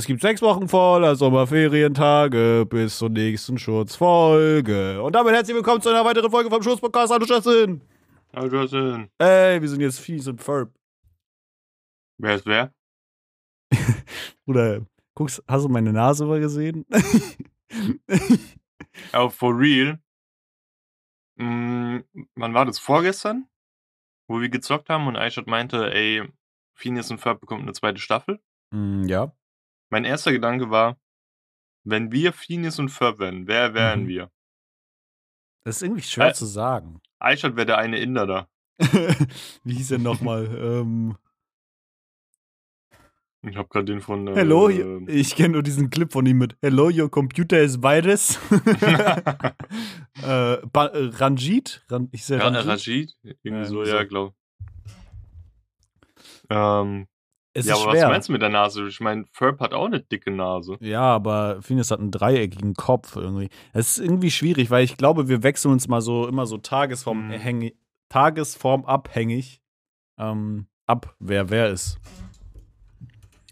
Es gibt sechs Wochen voller Sommerferientage bis zur nächsten Schurzfolge. Und damit herzlich willkommen zu einer weiteren Folge vom Schurzpodcast. Hallo Justin. Hallo Justin. Ey, wir sind jetzt fies und Ferb. Wer ist wer? Bruder, guckst, hast du meine Nase mal gesehen? Aber for real. Mm, wann war das? Vorgestern? Wo wir gezockt haben und Aishat meinte, ey, Phineas und Ferb bekommt eine zweite Staffel. Mm, ja. Mein erster Gedanke war, wenn wir Phineas und Ferb wären, wer wären Mhm. wir? Das ist irgendwie schwer Äh. zu sagen. Aishat wäre der eine Inder da. Wie hieß er nochmal? ähm, Ich hab gerade den von. Äh, Hello, ich kenne nur diesen Clip von ihm mit Hello, your computer is virus. äh, äh, Ranjit? Ran ich sehe Ja, Ranjit. Rashid? Irgendwie Ja, so, irgendwie ja, so. glaub. Ähm, Es ja, ist aber schwer. was meinst du mit der Nase? Ich meine, Ferb hat auch eine dicke Nase. Ja, aber Phineas hat einen dreieckigen Kopf irgendwie. Es ist irgendwie schwierig, weil ich glaube, wir wechseln uns mal so immer so Tagesform, hängig, Tagesform abhängig ähm, ab, wer wer ist.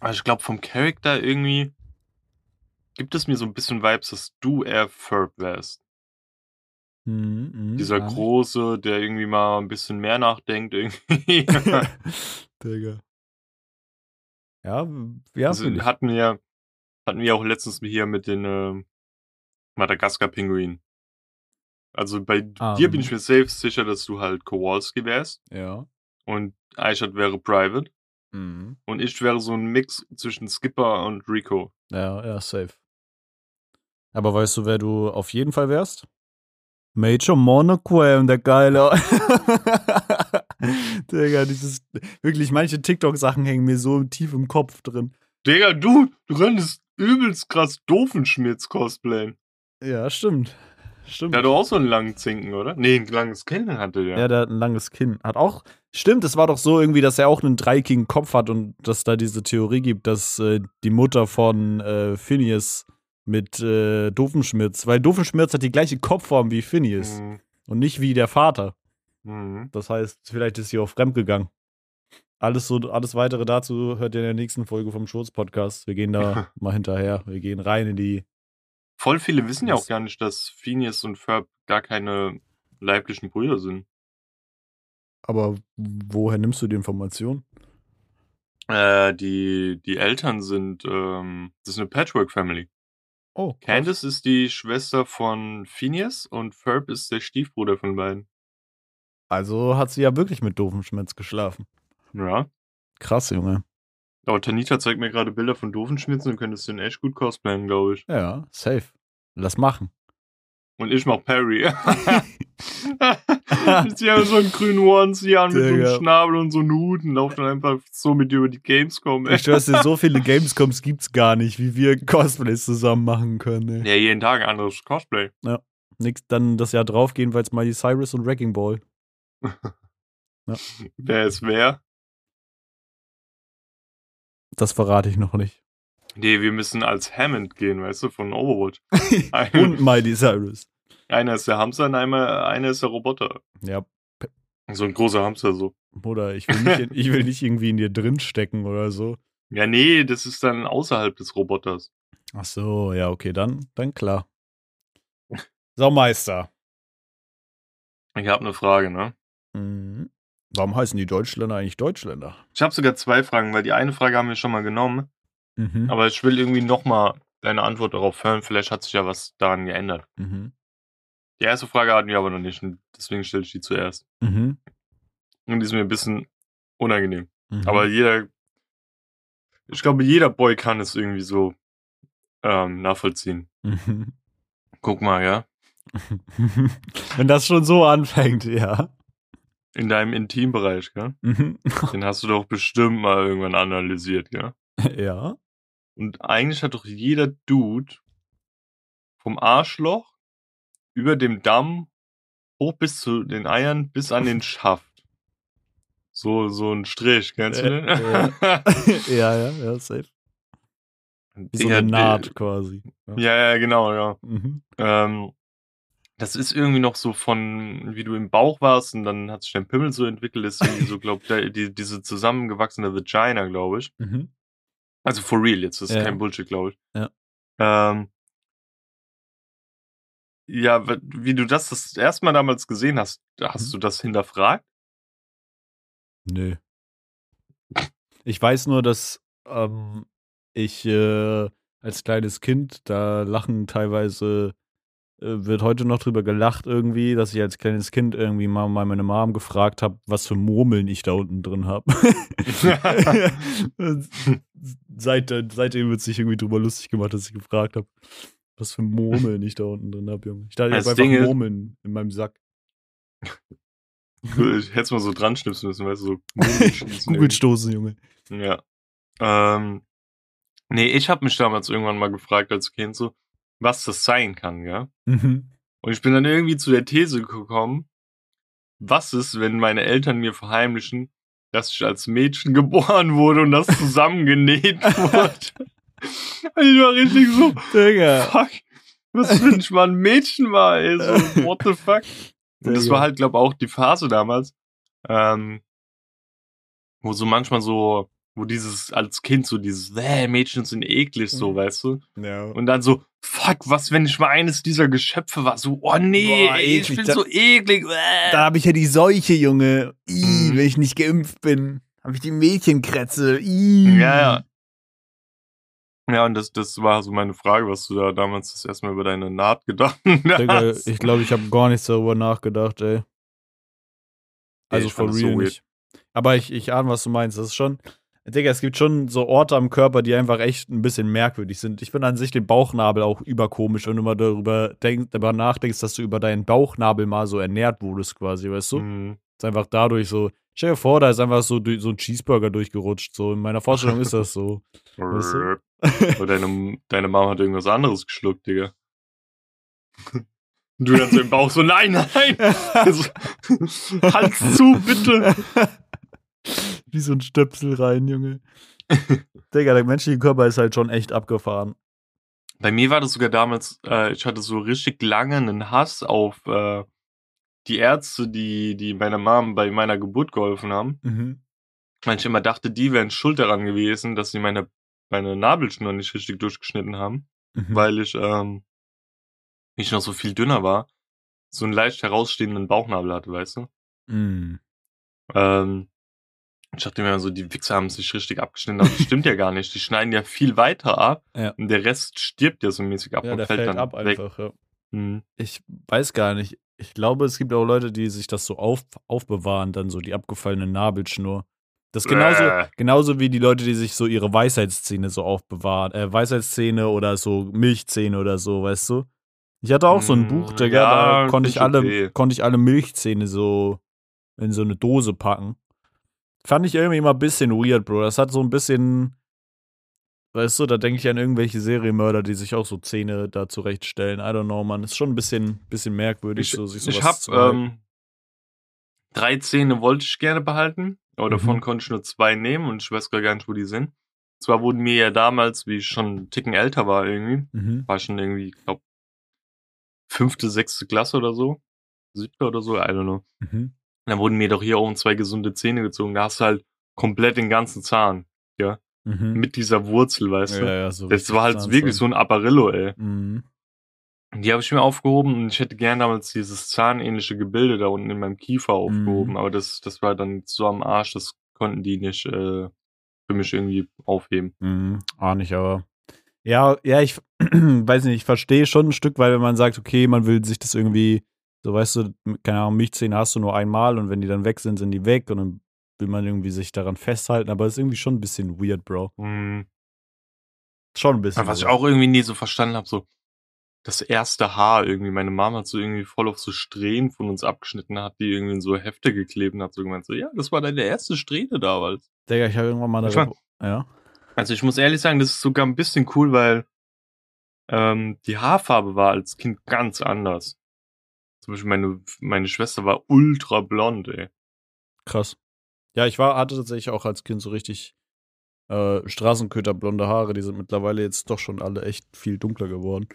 Also ich glaube, vom Charakter irgendwie gibt es mir so ein bisschen Vibes, dass du eher Ferb wärst. Mhm, mhm, Dieser. Große, der irgendwie mal ein bisschen mehr nachdenkt irgendwie. Digga. Ja, ja, also, hatten wir hatten wir auch letztens hier mit den äh, Madagaskar-Pinguinen. Also bei dir Ähm. bin ich mir safe sicher, dass du halt Kowalski wärst ja. und Aishat wäre Private Mhm. und ich wäre so ein Mix zwischen Skipper und Rico. Ja, ja, safe. Aber weißt du, wer du auf jeden Fall wärst? Major Monoquam, der Geile. Digga, dieses, wirklich, manche TikTok-Sachen hängen mir so tief im Kopf drin. Digga, du, du könntest übelst krass Doofenschmitz cosplayen. Ja, stimmt. Stimmt. Der hat doch auch so einen langen Zinken, oder? Nee, ein langes Kinn hatte der. Ja, der hat ein langes Kinn. Hat auch, stimmt, es war doch so irgendwie, dass er auch einen dreieckigen Kopf hat und dass da diese Theorie gibt, dass äh, die Mutter von äh, Phineas mit äh, Doofenschmitz, weil Doofenschmitz hat die gleiche Kopfform wie Phineas Mhm. und nicht wie der Vater. Mhm. Das heißt, vielleicht ist sie auch fremdgegangen. Alles, so, alles weitere dazu hört ihr in der nächsten Folge vom Schurz-Podcast. Wir gehen da mal hinterher. Wir gehen rein in die. Voll viele wissen ja auch gar nicht, dass Phineas und Ferb gar keine leiblichen Brüder sind. Aber woher nimmst du die Information? Äh, die, die Eltern sind, ähm, das ist eine Patchwork-Family. Oh, krass. Candace ist die Schwester von Phineas und Ferb ist der Stiefbruder von beiden. Also hat sie ja wirklich mit Doofenschmitz geschlafen. Ja. Krass, Junge. Aber Tanita zeigt mir gerade Bilder von Doofenschmitzen und könntest den echt gut cosplayen, glaube ich. Ja, safe. Lass machen. Und ich mach Perry. ich zieh einfach so einen grünen Onesie an mit so einem Schnabel und so einen Hut und lauf dann einfach so mit dir über die Gamescom. ey. Ich schwör's dir, so viele Gamescoms gibt's gar nicht, wie wir Cosplays zusammen machen können. Ey. Ja, jeden Tag ein anderes Cosplay. Nix, dann das Jahr drauf gehen, weil es Miley Cyrus und Wrecking Ball. Wer ist wer? Das verrate ich noch nicht. Nee, wir müssen als Hammond gehen, weißt du, von Overwatch. und Miley Cyrus. einer ist der Hamster und einmal, einer ist der Roboter. Ja, So ein großer Hamster so. Bruder, ich will nicht, ich will nicht irgendwie in dir drin stecken oder so. Ja, nee, das ist dann außerhalb des Roboters. Ach so, ja, okay, dann, dann klar. So, Meister. Ich habe eine Frage, ne? Mhm. Warum heißen die Deutschländer eigentlich Deutschländer? Ich habe sogar zwei Fragen, weil die eine Frage haben wir schon mal genommen. Mhm. Aber ich will irgendwie nochmal deine Antwort darauf hören. Vielleicht hat sich ja was daran geändert. Mhm. Die erste Frage hatten wir aber noch nicht. Deswegen stelle ich die zuerst. Mhm. Und die ist mir ein bisschen unangenehm. Mhm. Aber jeder, ich glaube, jeder Boy kann es irgendwie so ähm, nachvollziehen. Mhm. Guck mal, ja. Wenn das schon so anfängt, ja. In deinem Intimbereich, gell? Mhm. Den hast du doch bestimmt mal irgendwann analysiert, gell? ja. Und eigentlich hat doch jeder Dude vom Arschloch über dem Damm hoch bis zu den Eiern bis an den Schaft. So, so ein Strich, kennst du Äh, den? ja, ja, ja, safe. Wie so eine Naht quasi. Ja, ja, genau, ja. Mhm. Ähm, das ist irgendwie noch so von, wie du im Bauch warst und dann hat sich dein Pimmel so entwickelt, ist irgendwie so, glaub, die, diese zusammengewachsene Vagina, glaube ich. Mhm. Also for real jetzt, das ist Ja. kein Bullshit, glaube ich. Ja. Ähm, ja, wie du das das erste Mal damals gesehen hast, hast Mhm. du das hinterfragt? Nö. Ich weiß nur, dass ähm, ich äh, als kleines Kind, da lachen teilweise, wird heute noch drüber gelacht irgendwie, dass ich als kleines Kind irgendwie mal, meine Mom gefragt habe, was für Murmeln ich da unten drin habe. Seit, seitdem wird sich irgendwie drüber lustig gemacht, dass ich gefragt habe, was für Murmeln ich da unten drin habe, Junge. Ich dachte, ich habe einfach Ding Murmeln in meinem Sack. ich hätte es mal so dran schnipsen müssen, weißt du, so Kugelstoßen, Junge. Ja. Ähm, nee, ich habe mich damals irgendwann mal gefragt als Kind so, was das sein kann, ja? Mhm. Und ich bin dann irgendwie zu der These gekommen, was ist, wenn meine Eltern mir verheimlichen, dass ich als Mädchen geboren wurde und das zusammengenäht wurde. Und ich war richtig so, Digga. fuck, was wenn ich mal ein Mädchen war, ey, so, what the fuck. Und das war halt, glaube auch die Phase damals, ähm, wo so manchmal so, wo dieses, als Kind so dieses, äh, Mädchen sind eklig, so, Mhm. weißt du? Ja. Und dann so, fuck, was, wenn ich mal eines dieser Geschöpfe war? So, oh nee, Boah, ey, ich bin so eklig. Äh. Da habe ich ja die Seuche, Junge. Ih, Mhm. wenn ich nicht geimpft bin. Habe ich die Mädchenkrätze. Ih. Ja, ja. Ja, und das, das war so meine Frage, was du da damals das erste Mal über deine Naht gedacht Digga, hast. ich glaube, ich habe gar nichts darüber nachgedacht, ey. Also ich for real so weird. nicht. Aber ich, ich ahne, was du meinst. Das ist schon. Digga, es gibt schon so Orte am Körper, die einfach echt ein bisschen merkwürdig sind. Ich finde an sich den Bauchnabel auch überkomisch, wenn du mal darüber, denk, darüber nachdenkst, dass du über deinen Bauchnabel mal so ernährt wurdest, quasi, weißt du? Mhm. ist einfach dadurch so. Stell dir vor, da ist einfach so, so ein Cheeseburger durchgerutscht. So in meiner Vorstellung ist das so. Weißt du? Oder deine, deine Mama hat irgendwas anderes geschluckt, Digga. Und du dann so im Bauch so, nein, nein! Hals zu, bitte! Wie so ein Stöpsel rein, Junge. Digga, der menschliche Körper ist halt schon echt abgefahren. Bei mir war das sogar damals, äh, ich hatte so richtig lange einen Hass auf äh, die Ärzte, die, die meiner Mom bei meiner Geburt geholfen haben. Mhm. Weil ich immer dachte, die wären schuld daran gewesen, dass sie meine, meine Nabelschnur nicht richtig durchgeschnitten haben, Mhm. weil ich, ähm, ich noch so viel dünner war, so einen leicht herausstehenden Bauchnabel hatte, weißt du? Mhm. Ähm, ich dachte mir so, die Wichser haben sich richtig abgeschnitten, aber das stimmt ja gar nicht. Die schneiden ja viel weiter ab Ja. und der Rest stirbt ja so mäßig ab Ja, und der fällt, fällt dann ab weg. einfach, ja. Mhm. Ich weiß gar nicht. Ich glaube, es gibt auch Leute, die sich das so auf, aufbewahren, dann so die abgefallene Nabelschnur. Das ist genauso, Äh. genauso wie die Leute, die sich so ihre Weisheitszähne so aufbewahren. Äh, Weisheitszähne oder so Milchzähne oder so, weißt du? Ich hatte auch so ein Mm, Buch, Digga, ja, da konnte ich, alle, okay. konnte ich alle Milchzähne so in so eine Dose packen. Fand ich irgendwie immer ein bisschen weird, Bro. Das hat so ein bisschen, weißt du, da denke ich an irgendwelche Serienmörder, die sich auch so Zähne da zurechtstellen. I don't know, man. Ist schon ein bisschen, bisschen merkwürdig, Ich, so sich ich sowas habe zu halten. ähm, drei Zähne wollte ich gerne behalten, aber davon Mhm. konnte ich nur zwei nehmen und ich weiß gar nicht, wo die sind. Zwar wurden mir ja damals, wie ich schon einen Ticken älter war irgendwie, Mhm. war schon irgendwie, ich glaube, fünfte, sechste Klasse oder so, siebte oder so, I don't know. Mhm. Und dann wurden mir doch hier oben zwei gesunde Zähne gezogen. Da hast du halt komplett den ganzen Zahn Mhm. mit dieser Wurzel, weißt ja, du. ja, so Das war halt wirklich so ein Apparillo, ey. Mhm. Die habe ich mir aufgehoben und ich hätte gern damals dieses zahnähnliche Gebilde da unten in meinem Kiefer aufgehoben, Mhm. aber das, das war dann so am Arsch, das konnten die nicht äh, für mich irgendwie aufheben. Mhm. Auch nicht, aber. Ja, ja, ich weiß nicht, ich verstehe schon ein Stück, weil wenn man sagt, okay, man will sich das irgendwie, so weißt du, keine Ahnung, Milchzähne hast du nur einmal und wenn die dann weg sind, sind die weg und dann will man irgendwie sich daran festhalten, aber es ist irgendwie schon ein bisschen weird, Bro. Mhm. Schon ein bisschen. Aber was ich weird. auch irgendwie nie so verstanden habe, so das erste Haar irgendwie, meine Mama hat so irgendwie voll auf so Strähnen von uns abgeschnitten, hat die irgendwie in so Hefte geklebt und hat so gemeint, so, ja, das war deine erste Strähne damals. Digga, ich habe irgendwann mal eine. Ich mein- ja. Also ich muss ehrlich sagen, das ist sogar ein bisschen cool, weil ähm, die Haarfarbe war als Kind ganz anders. Zum Beispiel meine, meine Schwester war ultra blond, ey. Krass. Ja, ich war, hatte tatsächlich auch als Kind so richtig äh, Straßenköter-blonde Haare. Die sind mittlerweile jetzt doch schon alle echt viel dunkler geworden.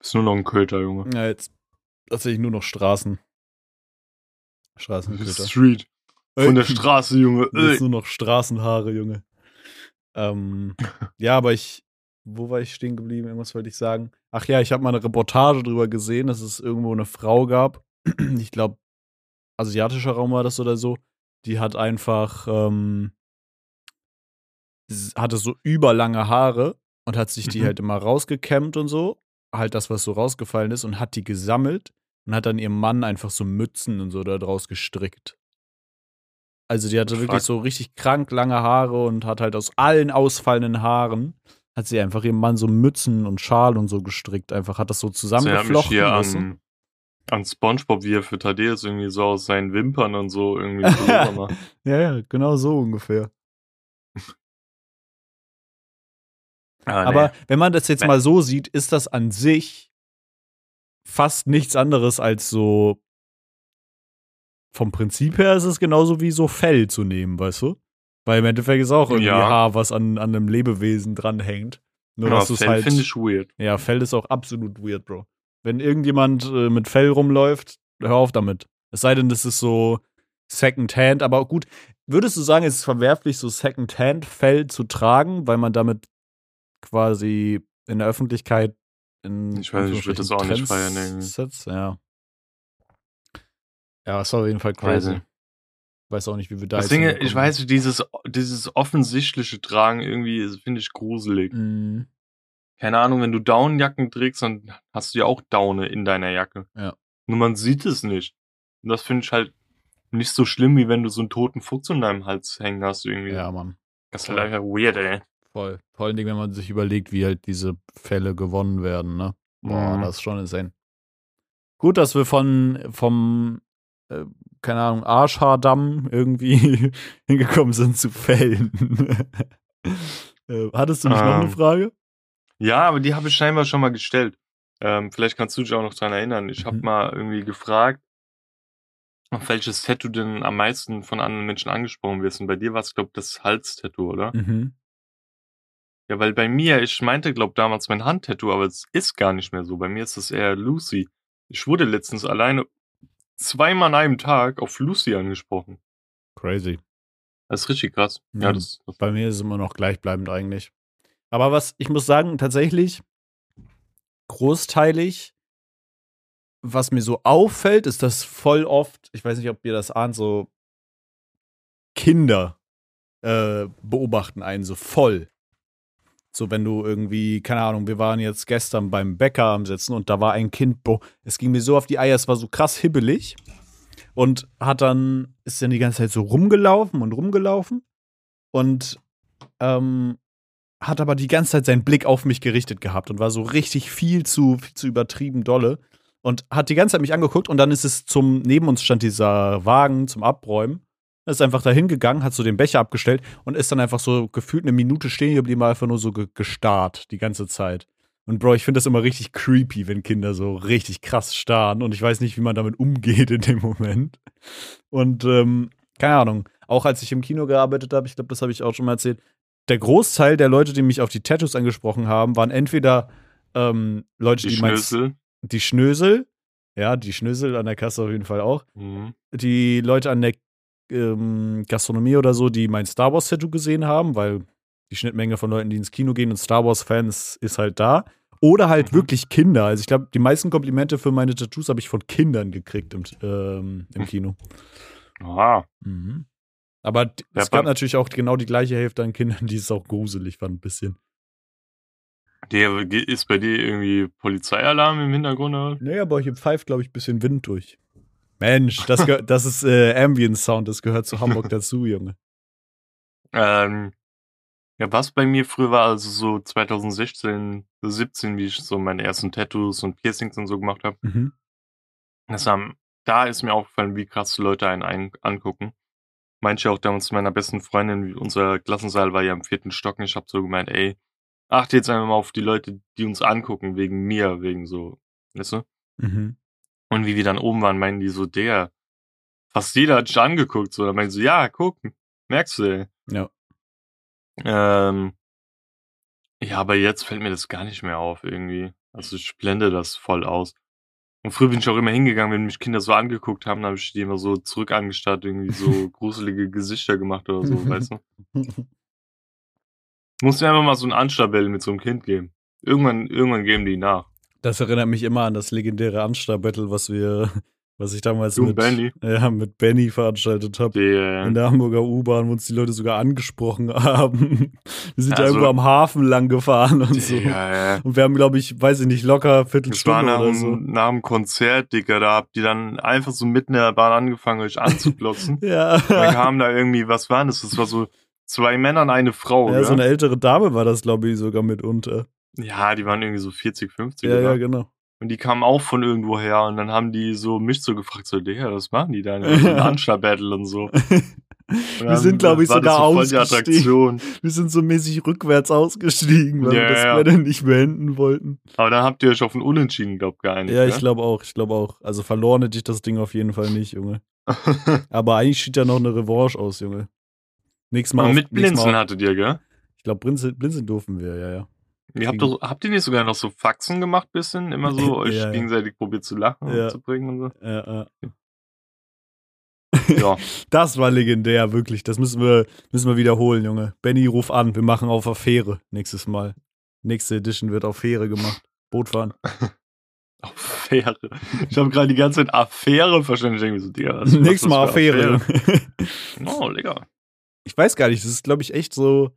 Ist nur noch ein Köter, Junge. Ja, jetzt tatsächlich nur noch Straßen. Straßenköter. Street. Von der Straße, Junge. Jetzt Ey. nur noch Straßenhaare, Junge. Ähm, ja, aber ich, wo war ich stehen geblieben? Irgendwas wollte ich sagen. Ach ja, ich habe mal eine Reportage drüber gesehen, dass es irgendwo eine Frau gab. ich glaube, asiatischer Raum war das oder so. Die hat einfach, ähm, hatte so überlange Haare und hat sich die Mhm. halt immer rausgekämmt und so. Halt das, was so rausgefallen ist und hat die gesammelt und hat dann ihrem Mann einfach so Mützen und so da draus gestrickt. Also die hatte Fuck. wirklich so richtig krank lange Haare und hat halt aus allen ausfallenden Haaren hat sie einfach ihrem Mann so Mützen und Schal und so gestrickt. Einfach hat das so Das erinnert mich zusammengeflochten. hier du? an, an Spongebob, wie er für Thaddeus irgendwie so aus seinen Wimpern und so irgendwie. Ja, ja, genau so ungefähr. Ah, nee. Aber wenn man das jetzt mal so sieht, ist das an sich fast nichts anderes als so. Vom Prinzip her ist es genauso wie so Fell zu nehmen, weißt du? Weil im Endeffekt ist auch irgendwie Ja. Haar, was an, an einem Lebewesen dranhängt. Nur, ja, dass du es Fell halt. finde ich weird. Ja, Fell ist auch absolut weird, Bro. Wenn irgendjemand äh, mit Fell rumläuft, hör auf damit. Es sei denn, das ist so Secondhand, aber gut, würdest du sagen, es ist verwerflich, so Secondhand-Fell zu tragen, weil man damit quasi in der Öffentlichkeit in Ich weiß, ich würd das auch nicht Trends feiern, irgendwie. Ja. Ja, ist auf jeden Fall crazy. Weiß auch nicht, wie wir da Ding, ich weiß, dieses, dieses offensichtliche Tragen irgendwie finde ich gruselig. Mhm. Keine Ahnung, wenn du Daunenjacken trägst, dann hast du ja auch Daune in deiner Jacke. Ja. Nur man sieht es nicht. Und das finde ich halt nicht so schlimm, wie wenn du so einen toten Fuchs um deinem Hals hängen hast irgendwie. Ja, Mann. Das ist halt einfach weird, ey. Voll. Vor allen Dingen, wenn man sich überlegt, wie halt diese Fälle gewonnen werden, ne? Boah, Mhm. das ist schon insane. Gut, dass wir von, vom, äh, keine Ahnung, Arschhaardamm irgendwie hingekommen sind zu Fällen. äh, hattest du nicht noch eine Ähm. Frage? Ja, aber die habe ich scheinbar schon mal gestellt. Ähm, vielleicht kannst du dich auch noch dran erinnern. Ich habe Mhm. mal irgendwie gefragt, auf welches Tattoo denn am meisten von anderen Menschen angesprochen wirst. Und bei dir war es, glaube ich, das Hals-Tattoo, oder? Mhm. Ja, weil bei mir, ich meinte, glaube damals mein Handtattoo, aber es ist gar nicht mehr so. Bei mir ist es eher Lucy. Ich wurde letztens alleine zweimal an einem Tag auf Lucy angesprochen. Crazy. Das ist richtig krass. Mhm. Ja, das, das Bei mir ist es immer noch gleichbleibend eigentlich. Aber was, ich muss sagen, tatsächlich, großteilig, was mir so auffällt, ist, dass voll oft, ich weiß nicht, ob ihr das ahnt, so Kinder äh, beobachten einen so voll. So, wenn du irgendwie, keine Ahnung, wir waren jetzt gestern beim Bäcker am Sitzen und da war ein Kind, boah, es ging mir so auf die Eier, es war so krass hibbelig und hat dann, ist dann die ganze Zeit so rumgelaufen und rumgelaufen und ähm, hat aber die ganze Zeit seinen Blick auf mich gerichtet gehabt und war so richtig viel zu, viel zu übertrieben dolle und hat die ganze Zeit mich angeguckt und dann ist es zum, neben uns stand dieser Wagen zum Abräumen, ist einfach dahin gegangen, hat so den Becher abgestellt und ist dann einfach so gefühlt eine Minute stehen geblieben, einfach nur so ge gestarrt die ganze Zeit. Und Bro, ich finde das immer richtig creepy, wenn Kinder so richtig krass starren und ich weiß nicht, wie man damit umgeht in dem Moment. Und ähm, keine Ahnung, auch als ich im Kino gearbeitet habe, ich glaube, das habe ich auch schon mal erzählt, der Großteil der Leute, die mich auf die Tattoos angesprochen haben, waren entweder ähm, Leute, die die, Schnösel. die Schnösel, ja, die Schnösel an der Kasse auf jeden Fall auch, Mhm. die Leute an der ähm, Gastronomie oder so, die mein Star Wars Tattoo gesehen haben, weil die Schnittmenge von Leuten, die ins Kino gehen und Star Wars Fans ist halt da. Oder halt Mhm. wirklich Kinder. Also ich glaube, die meisten Komplimente für meine Tattoos habe ich von Kindern gekriegt im, ähm, im Kino. Ah, Mhm. Aber Ja, es gab natürlich auch genau die gleiche Hälfte an Kindern, die es auch gruselig fanden, ein bisschen. der ist bei dir irgendwie Polizeialarm im Hintergrund? Oder? Nee, aber hier pfeift, glaube ich, ein bisschen Wind durch. Mensch, das, das ist äh, Ambient Sound, das gehört zu Hamburg dazu, Junge. Ähm, ja, was bei mir früher war, also so 2016, 17, wie ich so meine ersten Tattoos und Piercings und so gemacht habe, Mhm. das haben, da ist mir aufgefallen, wie krass die Leute einen ein, angucken. Meinte ich auch damals zu meiner besten Freundin, wie unser Klassensaal war ja im vierten Stock und ich habe so gemeint, ey, achte jetzt einfach mal auf die Leute, die uns angucken, wegen mir, wegen so, weißt du? Mhm. Und wie wir dann oben waren, meinen die so, der, fast jeder hat dich angeguckt, so, dann meinen so, ja, guck, merkst du, ey. Ja. Ähm, ja, aber jetzt fällt mir das gar nicht mehr auf irgendwie. Also ich blende das voll aus. Und früher bin ich auch immer hingegangen, wenn mich Kinder so angeguckt haben, dann habe ich die immer so zurück angestarrt, irgendwie so gruselige Gesichter gemacht oder so, weißt du? Muss mir einfach mal so ein Anstabell mit so einem Kind geben. Irgendwann, irgendwann geben die nach. Das erinnert mich immer an das legendäre Anstar-Battle, was wir, was ich damals mit Benny? Ja, mit Benny veranstaltet habe. In der Hamburger U-Bahn, wo uns die Leute sogar angesprochen haben. Wir sind ja, Ja, irgendwo am Hafen lang gefahren und so. ja, ja. Und wir haben, glaube ich, weiß ich nicht, locker Viertelstunde nach, oder so. nach dem Konzert, Digga. Da habt ihr dann einfach so mitten in der Bahn angefangen, euch anzuklotzen. Ja. da kam da irgendwie, was war das? Das war so zwei Männer und eine Frau. ja, Ja, so eine ältere Dame war das, glaube ich, sogar mitunter. Ja, die waren irgendwie so 40, 50. Ja, oder? ja, genau. Und die kamen auch von irgendwo her und dann haben die so mich so gefragt, so, Digga, was machen die da? Ein Anstar-Battle und so. Wir sind, glaube ich, so die ausgestiegen. Wir sind so mäßig rückwärts ausgestiegen, weil Ja, wir das ja. Battle nicht beenden wollten. Aber dann habt ihr euch auf ein Unentschieden, glaub geeinigt. Ja, ich glaube auch, ich glaube auch. Also verloren hätte ich das Ding auf jeden Fall nicht, Junge. Aber eigentlich steht ja noch eine Revanche aus, Junge. Nächstes Mal Und auf- mit Blinzeln hattet ihr, gell? Ich glaube, blinzeln, blinzeln durften wir, ja, ja. Ihr habt, doch, habt ihr nicht sogar noch so Faxen gemacht, bisschen? Immer so euch Ja, gegenseitig probiert zu lachen Ja. und zu bringen und so? Ja, ja. Ja. Das war legendär, wirklich. Das müssen wir, müssen wir wiederholen, Junge. Benny, ruf an. Wir machen auf Affäre nächstes Mal. Nächste Edition wird auf Fähre gemacht. Boot fahren. Affäre. Ich habe gerade die ganze Zeit Affäre verstanden. Ich denke mir so, Digga, Nächstes Mal Affäre. Junge. Oh, Digga. Ich weiß gar nicht, das ist, glaube ich, echt so,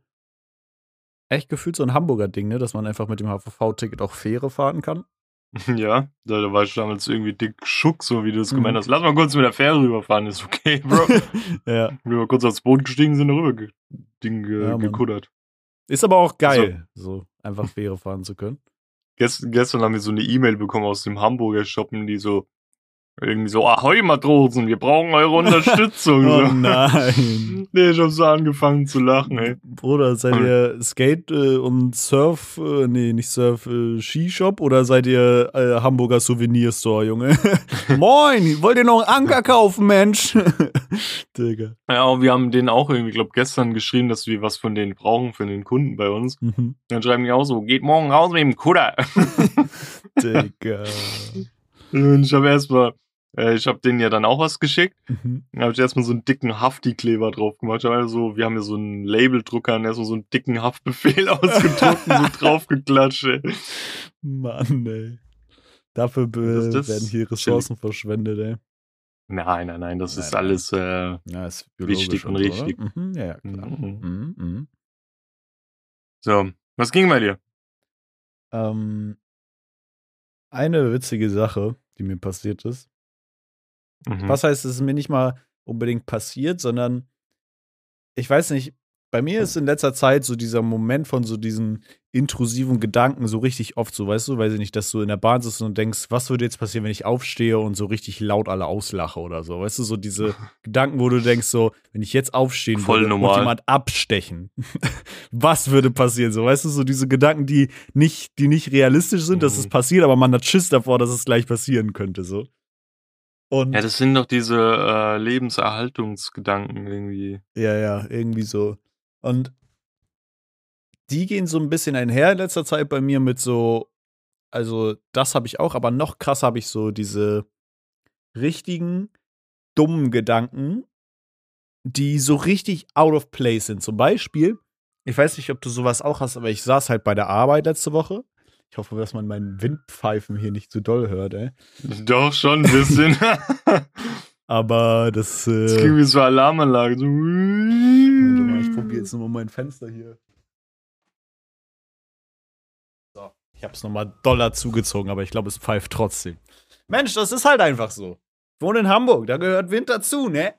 echt gefühlt so ein Hamburger Ding, ne, dass man einfach mit dem HVV-Ticket auch Fähre fahren kann. Ja, da, war ich damals irgendwie dick schuck, so wie du es Mhm. gemeint hast. Lass mal kurz mit der Fähre rüberfahren, ist okay, Bro. ja. wir mal kurz aufs Boot gestiegen, sind rüber ge Ding ge Ja, gekuddert. Ist aber auch geil, so einfach Fähre fahren zu können. Gest gestern haben wir so eine E-Mail bekommen aus dem Hamburger Shoppen, die so irgendwie so, Ahoi Matrosen, wir brauchen eure Unterstützung. Oh so. nein. Nee, ich hab so angefangen zu lachen, ey. Bruder, seid ihr Skate- äh, und Surf, äh, nee, nicht Surf, äh, Skishop oder seid ihr äh, Hamburger Souvenirstore, Junge? Moin, wollt ihr noch einen Anker kaufen, Mensch? Digga. Ja, und wir haben denen auch irgendwie, glaub, gestern geschrieben, dass wir was von denen brauchen für den Kunden bei uns. Mhm. Dann schreiben die auch so, geht morgen raus mit dem Kudder. Digga. Und ich habe erstmal, äh, ich habe denen ja dann auch was geschickt. Mhm. Dann habe ich erstmal so einen dicken Hafti-Kleber drauf gemacht. Ich hab einfach so, wir haben ja so einen Labeldrucker und erstmal so einen dicken Haftbefehl ausgedruckt und so draufgeklatscht. Ey. Mann, ey. Dafür Das- das werden hier Ressourcen verschwendet, ey. Nein, nein, nein, das Nein, ist nein. alles, äh, Ja, ist Wichtig und so, richtig. Mhm, ja, ja, klar. Mhm. Mhm, mhm. so. Was ging bei dir? Ähm, eine witzige Sache, die mir passiert ist. Mhm. Was heißt, es ist mir nicht mal unbedingt passiert, sondern ich weiß nicht, bei mir ist in letzter Zeit so dieser Moment von so diesen intrusiven Gedanken so richtig oft so, weißt du, weiß ich nicht, dass du in der Bahn sitzt und denkst, was würde jetzt passieren, wenn ich aufstehe und so richtig laut alle auslache oder so, weißt du, so diese Gedanken, wo du denkst so, wenn ich jetzt aufstehen Voll würde und normal. jemand abstechen, was würde passieren, so, weißt du, so diese Gedanken, die nicht, die nicht realistisch sind, dass Mhm. es passiert, aber man hat Schiss davor, dass es gleich passieren könnte, so. Und Ja, das sind doch diese äh, Lebenserhaltungsgedanken irgendwie. Ja, ja, irgendwie so. Und die gehen so ein bisschen einher in letzter Zeit bei mir mit so, also das habe ich auch, aber noch krasser habe ich so diese richtigen dummen Gedanken, die so richtig out of place sind. Zum Beispiel, ich weiß nicht, ob du sowas auch hast, aber ich saß halt bei der Arbeit letzte Woche. Ich hoffe, dass man meinen Windpfeifen hier nicht zu doll hört, ey. Doch, schon ein bisschen. Aber das, äh, Das klingt wie so eine Alarmanlage. So. Warte mal, ich probiere jetzt nochmal mein Fenster hier. So, ich habe es nochmal doller zugezogen, aber ich glaube, es pfeift trotzdem. Mensch, das ist halt einfach so. Ich wohne in Hamburg, da gehört Wind dazu, ne?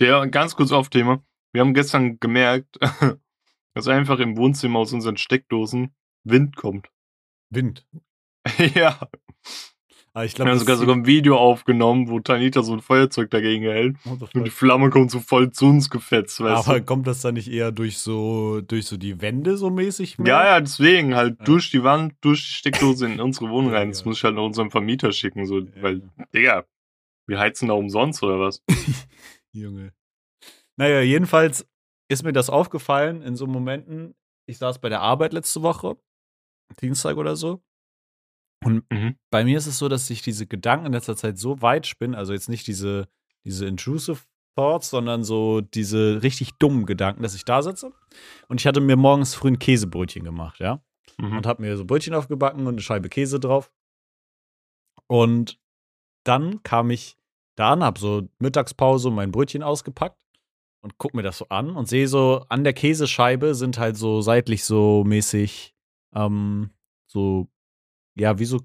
Ja, ganz kurz auf Thema. Wir haben gestern gemerkt, dass einfach im Wohnzimmer aus unseren Steckdosen Wind kommt. Wind. ja. Aber ich Wir glaube, haben sogar sogar ein Video aufgenommen, wo Tanita so ein Feuerzeug dagegen hält. Und die Flamme kommt so voll zu uns gefetzt, weißt aber du? kommt das dann nicht eher durch so, durch so die Wände so mäßig? mehr? Ja, ja, deswegen halt Ja. durch die Wand, durch die Steckdose in unsere Wohnung rein. Das ja. muss ich halt noch unserem Vermieter schicken, so, Ja. weil, Digga, wir heizen da umsonst oder was? Junge. Naja, jedenfalls ist mir das aufgefallen in so Momenten. Ich saß bei der Arbeit letzte Woche, Dienstag oder so. Und Mhm. bei mir ist es so, dass sich diese Gedanken in letzter Zeit so weit spinnen, also jetzt nicht diese, diese intrusive Thoughts, sondern so diese richtig dummen Gedanken, dass ich da sitze. Und ich hatte mir morgens früh ein Käsebrötchen gemacht, ja. Mhm. Und habe mir so Brötchen aufgebacken und eine Scheibe Käse drauf. Und dann kam ich da an, hab so Mittagspause mein Brötchen ausgepackt und guck mir das so an und sehe so, an der Käsescheibe sind halt so seitlich so mäßig, ähm, so, ja, wie so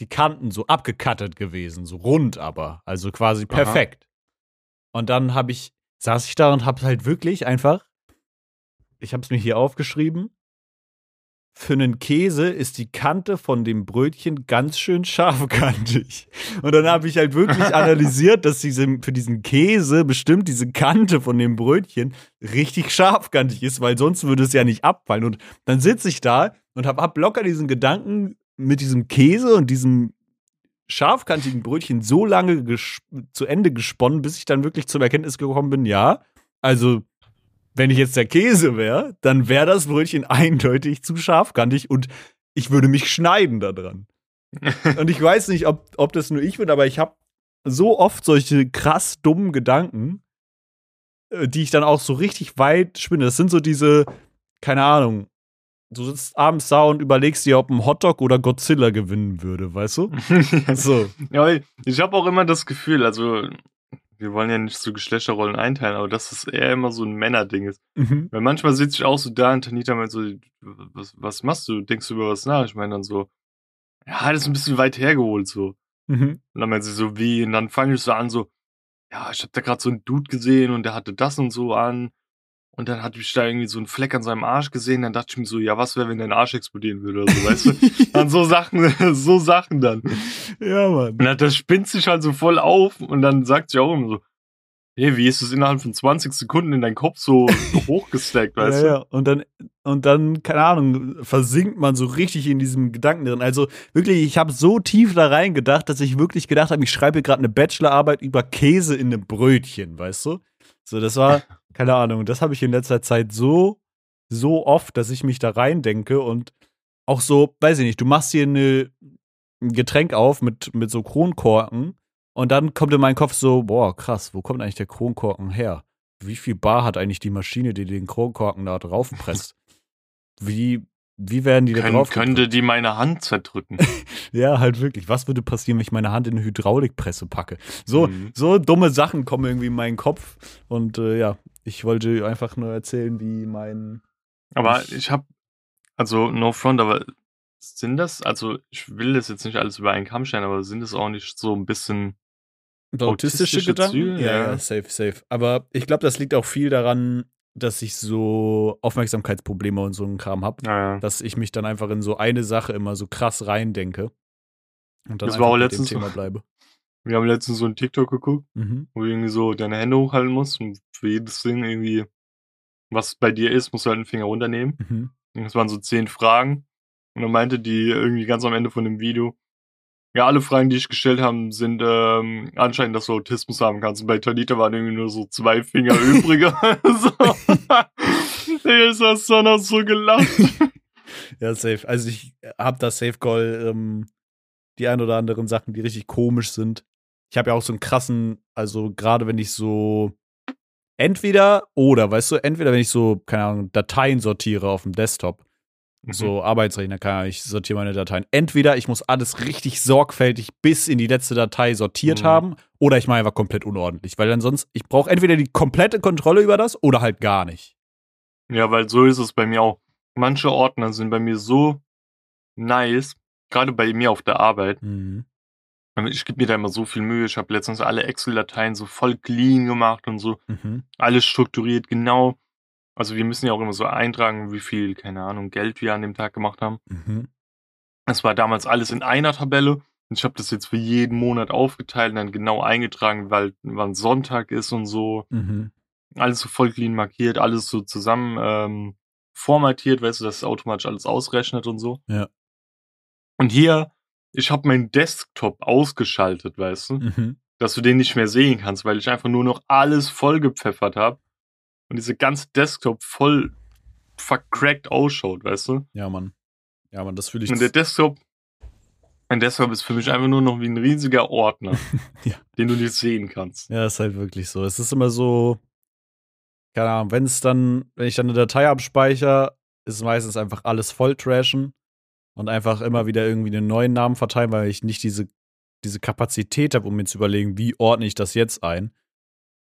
die Kanten so abgekattet gewesen, so rund aber, also quasi Aha. perfekt. Und dann habe ich, saß ich da und hab halt wirklich einfach, ich habe es mir hier aufgeschrieben, für einen Käse ist die Kante von dem Brötchen ganz schön scharfkantig. Und dann habe ich halt wirklich analysiert, dass diese, für diesen Käse bestimmt diese Kante von dem Brötchen richtig scharfkantig ist, weil sonst würde es ja nicht abfallen. Und dann sitze ich da und habe hab locker diesen Gedanken mit diesem Käse und diesem scharfkantigen Brötchen so lange zu Ende gesponnen, bis ich dann wirklich zur Erkenntnis gekommen bin, ja, also wenn ich jetzt der Käse wäre, dann wäre das Brötchen eindeutig zu scharfkantig und ich würde mich schneiden da dran. Und ich weiß nicht, ob, ob das nur ich bin, aber ich habe so oft solche krass dummen Gedanken, äh, die ich dann auch so richtig weit spinne. Das sind so diese, keine Ahnung, du sitzt abends da und überlegst dir, ob ein Hotdog oder Godzilla gewinnen würde, weißt du? So. Ja, ich habe auch immer das Gefühl, also wir wollen ja nicht so Geschlechterrollen einteilen, aber dass es eher immer so ein Männerding ist. Mhm. Weil manchmal sitze ich auch so da und Tanita meint so, was, was machst du? Denkst du über was nach? Ich meine dann so, ja, das ist ein bisschen weit hergeholt so. Mhm. Und dann meint sie so, wie? Und dann fange ich so an so, ja, ich habe da gerade so einen Dude gesehen und der hatte das und so an. Und dann hatte ich da irgendwie so einen Fleck an seinem Arsch gesehen. Dann dachte ich mir so, ja, was wäre, wenn dein Arsch explodieren würde oder so, weißt du? Dann so Sachen, so Sachen dann. Ja, Mann. Und dann, das spinnt sich halt so voll auf und dann sagt sie auch immer so, hey, wie ist es innerhalb von 20 Sekunden in deinen Kopf so hochgesteckt, weißt ja, ja. Und dann, und dann, keine Ahnung, versinkt man so richtig in diesem Gedanken drin. Also wirklich, ich habe so tief da rein gedacht, dass ich wirklich gedacht habe, ich schreibe gerade eine Bachelorarbeit über Käse in einem Brötchen, weißt du? So, das war, keine Ahnung, das habe ich in letzter Zeit so, so oft, dass ich mich da rein denke und auch so, weiß ich nicht, du machst hier eine, ein Getränk auf mit, mit so Kronkorken und dann kommt in meinen Kopf so, boah, krass, wo kommt eigentlich der Kronkorken her? Wie viel Bar hat eigentlich die Maschine, die den Kronkorken da draufpresst? Wie, wie werden die da Können, drauf? könnte die meine Hand zerdrücken. Ja, halt wirklich. Was würde passieren, wenn ich meine Hand in eine Hydraulikpresse packe? So, Mhm. so dumme Sachen kommen irgendwie in meinen Kopf. Und äh, ja, ich wollte einfach nur erzählen, wie mein. Aber ich habe, also no front, aber sind das, also ich will das jetzt nicht alles über einen Kamm stellen, aber sind das auch nicht so ein bisschen autistische, Autistische Gedanken? Züge, ja, ja. ja, safe, safe. Aber ich glaube, das liegt auch viel daran, dass ich so Aufmerksamkeitsprobleme und so einen Kram habe. naja. dass ich mich dann einfach in so eine Sache immer so krass reindenke und dann Das war auch einfach bei dem. Thema bleibe. Wir haben letztens so ein TikTok geguckt, Mhm. wo du irgendwie so deine Hände hochhalten musst und für jedes Ding irgendwie, was bei dir ist, musst du halt einen Finger runternehmen. Mhm. Und das waren so zehn Fragen. Und dann meinte die irgendwie ganz am Ende von dem Video, ja, alle Fragen, die ich gestellt habe, sind ähm, anscheinend, dass du Autismus haben kannst. Und bei Tanita waren irgendwie nur so zwei Finger übrige. so. Ey, ist das dann auch so gelacht. Ja, safe. Also ich habe da Safe Call ähm, die ein oder anderen Sachen, die richtig komisch sind. Ich habe ja auch so einen krassen, also gerade wenn ich so entweder oder, weißt du, entweder wenn ich so, keine Ahnung, Dateien sortiere auf dem Desktop, so Arbeitsrechner, keine Ahnung, ich sortiere meine Dateien. Entweder ich muss alles richtig sorgfältig bis in die letzte Datei sortiert Mhm. haben, oder ich mache einfach komplett unordentlich, weil dann sonst, ich brauche entweder die komplette Kontrolle über das oder halt gar nicht. Ja, weil so ist es bei mir auch. Manche Ordner sind bei mir so nice, gerade bei mir auf der Arbeit. Mhm. Ich gebe mir da immer so viel Mühe. Ich habe letztens alle Excel-Dateien so voll clean gemacht und so. Mhm. Alles strukturiert, genau. Also wir müssen ja auch immer so eintragen, wie viel, keine Ahnung, Geld wir an dem Tag gemacht haben. Mhm. Das war damals alles in einer Tabelle. Und ich habe das jetzt für jeden Monat aufgeteilt und dann genau eingetragen, weil wann Sonntag ist und so. Mhm. Alles so voll clean markiert, alles so zusammen ähm, formatiert, weißt du, dass es automatisch alles ausrechnet und so. Ja. Und hier, ich habe meinen Desktop ausgeschaltet, weißt du, Mhm. dass du den nicht mehr sehen kannst, weil ich einfach nur noch alles vollgepfeffert habe und diese ganze Desktop voll vercrackt ausschaut, weißt du. Ja, Mann. Ja, Mann, das fühle ich. Und der Desktop, Und deshalb ist für mich einfach nur noch wie ein riesiger Ordner, Ja. den du nicht sehen kannst. Ja, ist halt wirklich so. Es ist immer so, keine Ahnung, wenn es dann, wenn ich dann eine Datei abspeichere, ist es meistens einfach alles voll trashen und einfach immer wieder irgendwie einen neuen Namen verteilen, weil ich nicht diese, diese Kapazität habe, um mir zu überlegen, wie ordne ich das jetzt ein.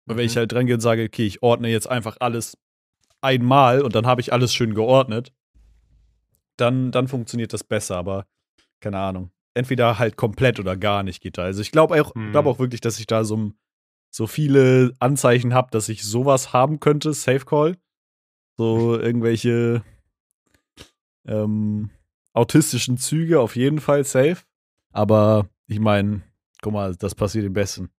Und wenn ich Mhm. halt dran gehe und sage, okay, ich ordne jetzt einfach alles einmal und dann habe ich alles schön geordnet, dann, dann funktioniert das besser, aber keine Ahnung. Entweder halt komplett oder gar nicht geht da. Also ich glaube auch, Mhm. glaub auch wirklich, dass ich da so, so viele Anzeichen habe, dass ich sowas haben könnte, Safe Call. So irgendwelche ähm, autistischen Züge auf jeden Fall safe. Aber ich meine, guck mal, das passiert dem Besten.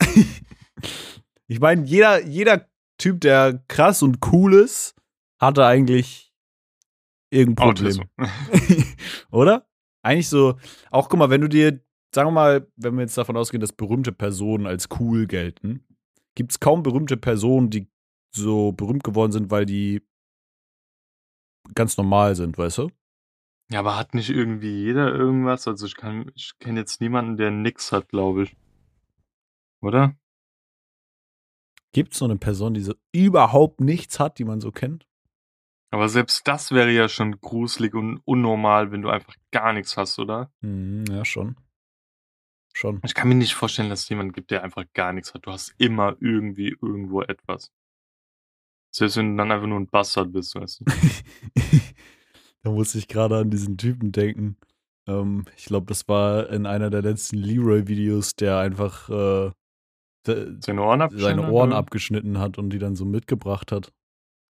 ich meine, jeder, jeder Typ, der krass und cool ist, hatte eigentlich irgendein Problem. Oder? Eigentlich so, auch guck mal, wenn du dir, sagen wir mal, wenn wir jetzt davon ausgehen, dass berühmte Personen als cool gelten, gibt es kaum berühmte Personen, die so berühmt geworden sind, weil die ganz normal sind, weißt du? Ja, aber hat nicht irgendwie jeder irgendwas? Also ich kann, ich kenne jetzt niemanden, der nix hat, glaube ich. Oder? Gibt es so eine Person, die so überhaupt nichts hat, die man so kennt? Aber selbst das wäre ja schon gruselig und unnormal, wenn du einfach gar nichts hast, oder? Hm, ja, schon. Schon. Ich kann mir nicht vorstellen, dass es jemanden gibt, der einfach gar nichts hat. Du hast immer irgendwie irgendwo etwas. Selbst wenn du dann einfach nur ein Bastard bist, weißt du. da musste ich gerade an diesen Typen denken. Ähm, ich glaube, das war in einer der letzten Leroy-Videos, der einfach äh, de- Seine Ohren abgeschnitten seine hat, Ohren abgeschnitten hat und die dann so mitgebracht hat.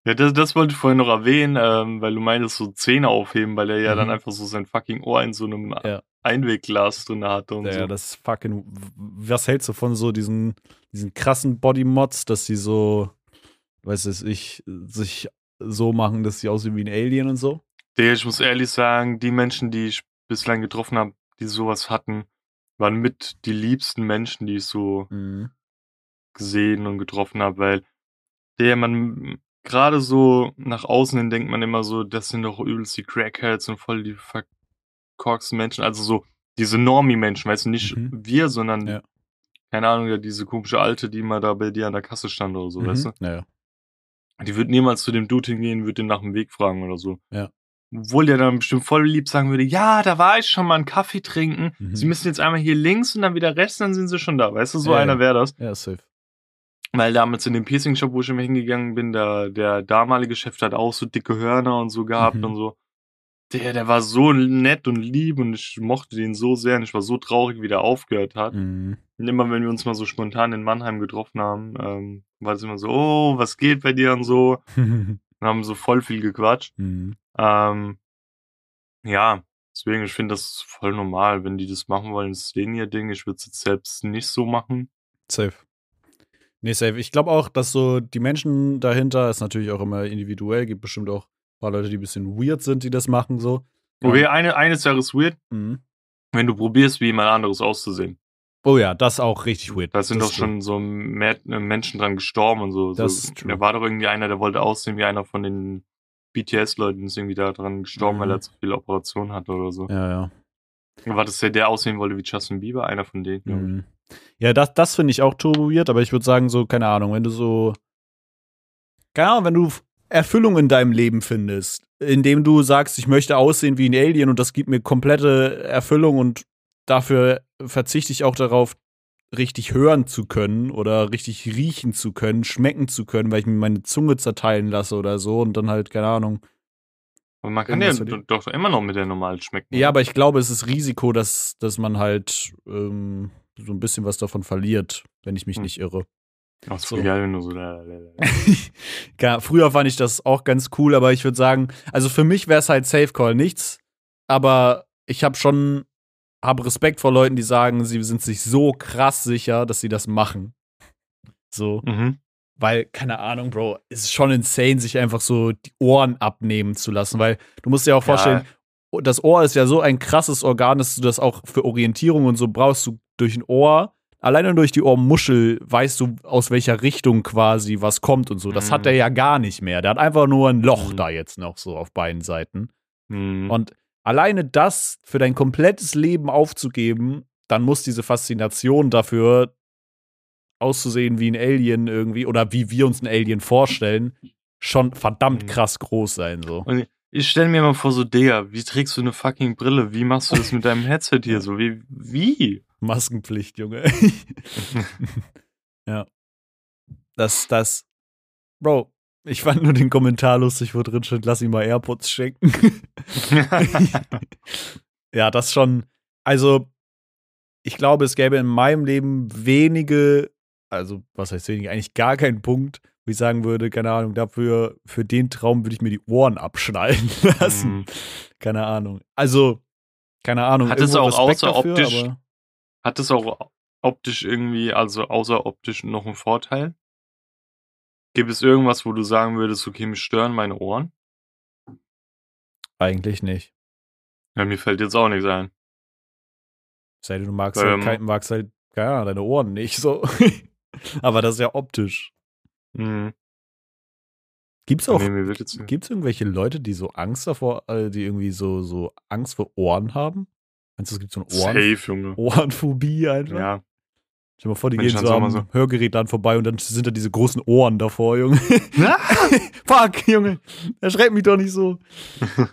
Ja, das, das wollte ich vorhin noch erwähnen, ähm, weil du meintest, so Zähne aufheben, weil er ja Mhm. dann einfach so sein fucking Ohr in so einem Ja. Einwegglas drin hatte und Ja, so. das fucking. Was hältst du von so diesen, diesen krassen Body-Mods, dass die so, weiß es ich, sich so machen, dass sie aussehen wie ein Alien und so? Der, ich muss ehrlich sagen, die Menschen, die ich bislang getroffen habe, die sowas hatten, waren mit die liebsten Menschen, die ich so Mhm. gesehen und getroffen habe, weil der man gerade so nach außen hin denkt man immer so, das sind doch übelst die Crackheads und voll die verkorksten Menschen, also so diese Normie-Menschen, weißt du, nicht Mhm. wir, sondern Ja. keine Ahnung, ja, diese komische Alte, die immer da bei dir an der Kasse stand oder so, weißt du? Mhm. Naja. Die wird niemals zu dem Dude hingehen, wird den nach dem Weg fragen oder so. Ja. Obwohl der dann bestimmt voll lieb sagen würde, ja, da war ich schon mal einen Kaffee trinken. Mhm. Sie müssen jetzt einmal hier links und dann wieder rechts, dann sind sie schon da. Weißt du, so Ja, einer wäre das. Ja, safe. Weil damals in dem Piercing-Shop, wo ich immer hingegangen bin, der, der damalige Chef hat auch so dicke Hörner und so gehabt Mhm. und so. Der, der war so nett und lieb und ich mochte den so sehr und ich war so traurig, wie der aufgehört hat. Mhm. Und immer wenn wir uns mal so spontan in Mannheim getroffen haben, ähm, war es immer so, oh, was geht bei dir und so. Und haben so voll viel gequatscht. mhm. Ähm, ja, deswegen, ich finde das voll normal, wenn die das machen wollen, das ist denen ihr Ding. Ich würde es jetzt selbst nicht so machen. Safe. Nee, safe. Ich glaube auch, dass so die Menschen dahinter ist natürlich auch immer individuell. Gibt bestimmt auch ein paar Leute, die ein bisschen weird sind, die das machen so. Okay, eine, eine Sache ist weird, Mhm. wenn du probierst, wie jemand anderes auszusehen. Oh ja, das ist auch richtig weird. Da sind Das doch schon so äh, Menschen dran gestorben und so. Das so ist true. Da war doch irgendwie einer, der wollte aussehen wie einer von den BTS-Leuten, ist irgendwie da dran gestorben, Mhm. weil er zu viele Operationen hatte oder so. Ja, ja. War das der, der aussehen wollte wie Justin Bieber? Einer von denen, glaub ich. Mhm. Ja, das, das finde ich auch turbo weird, aber ich würde sagen, so, keine Ahnung, wenn du so. Keine Ahnung, wenn du Erfüllung in deinem Leben findest, indem du sagst, ich möchte aussehen wie ein Alien und das gibt mir komplette Erfüllung und dafür verzichte ich auch darauf, richtig hören zu können oder richtig riechen zu können, schmecken zu können, weil ich mir meine Zunge zerteilen lasse oder so und dann halt, keine Ahnung. Aber man kann ja doch immer noch mit der normalen schmecken. Ja, aber ich glaube, es ist Risiko, dass, dass man halt ähm, so ein bisschen was davon verliert, wenn ich mich Hm. nicht irre. Ach, so. geil, wenn du so. lalalala. Ja, früher fand ich das auch ganz cool, aber ich würde sagen, also für mich wäre es halt Safe Call nichts, aber ich habe schon habe Respekt vor Leuten, die sagen, sie sind sich so krass sicher, dass sie das machen. So, mhm. weil keine Ahnung, Bro, es ist schon insane, sich einfach so die Ohren abnehmen zu lassen, weil du musst dir auch vorstellen, das Ohr ist ja so ein krasses Organ, dass du das auch für Orientierung und so brauchst du durch ein Ohr. Alleine durch die Ohrmuschel weißt du, aus welcher Richtung quasi was kommt und so. Das Mhm. hat er ja gar nicht mehr. Der hat einfach nur ein Loch Mhm. da jetzt noch so auf beiden Seiten. Mhm. Und alleine das für dein komplettes Leben aufzugeben, dann muss diese Faszination dafür auszusehen wie ein Alien irgendwie oder wie wir uns ein Alien vorstellen, schon verdammt Mhm. krass groß sein so. Und ich stelle mir mal vor, so, Digga, wie trägst du eine fucking Brille? Wie machst du das mit deinem Headset hier so? Wie? Wie? Maskenpflicht, Junge. ja. Das, das, Bro, ich fand nur den Kommentar lustig, wo drin steht, lass ihm mal AirPods schenken. ja, das schon. Also, ich glaube, es gäbe in meinem Leben wenige, also, was heißt wenige, eigentlich gar keinen Punkt, wo ich sagen würde, keine Ahnung, dafür, für den Traum würde ich mir die Ohren abschneiden lassen. Mhm. Keine Ahnung. Also, keine Ahnung. Hat es auch Respekt dafür, außeroptisch- aber- Hat es auch optisch irgendwie, also außeroptisch noch einen Vorteil? Gibt es irgendwas, wo du sagen würdest, okay, mich stören meine Ohren? Eigentlich nicht. Ja, mir fällt jetzt auch nichts ein. Sei denn, du magst, Ähm. halt, kein, magst halt, keine Ahnung, deine Ohren nicht so. aber das ist ja optisch. Mhm. Gibt's auch, Nee, gibt's irgendwelche Leute, die so Angst davor, äh, die irgendwie so, so Angst vor Ohren haben? Meinst du, es gibt so eine Ohren, safe, Junge. Ohrenphobie einfach? Ja. Stell dir mal vor, die Mensch, gehen so am so. Hörgerät dann vorbei und dann sind da diese großen Ohren davor, Junge. Fuck, Junge. Erschreckt mich doch nicht so.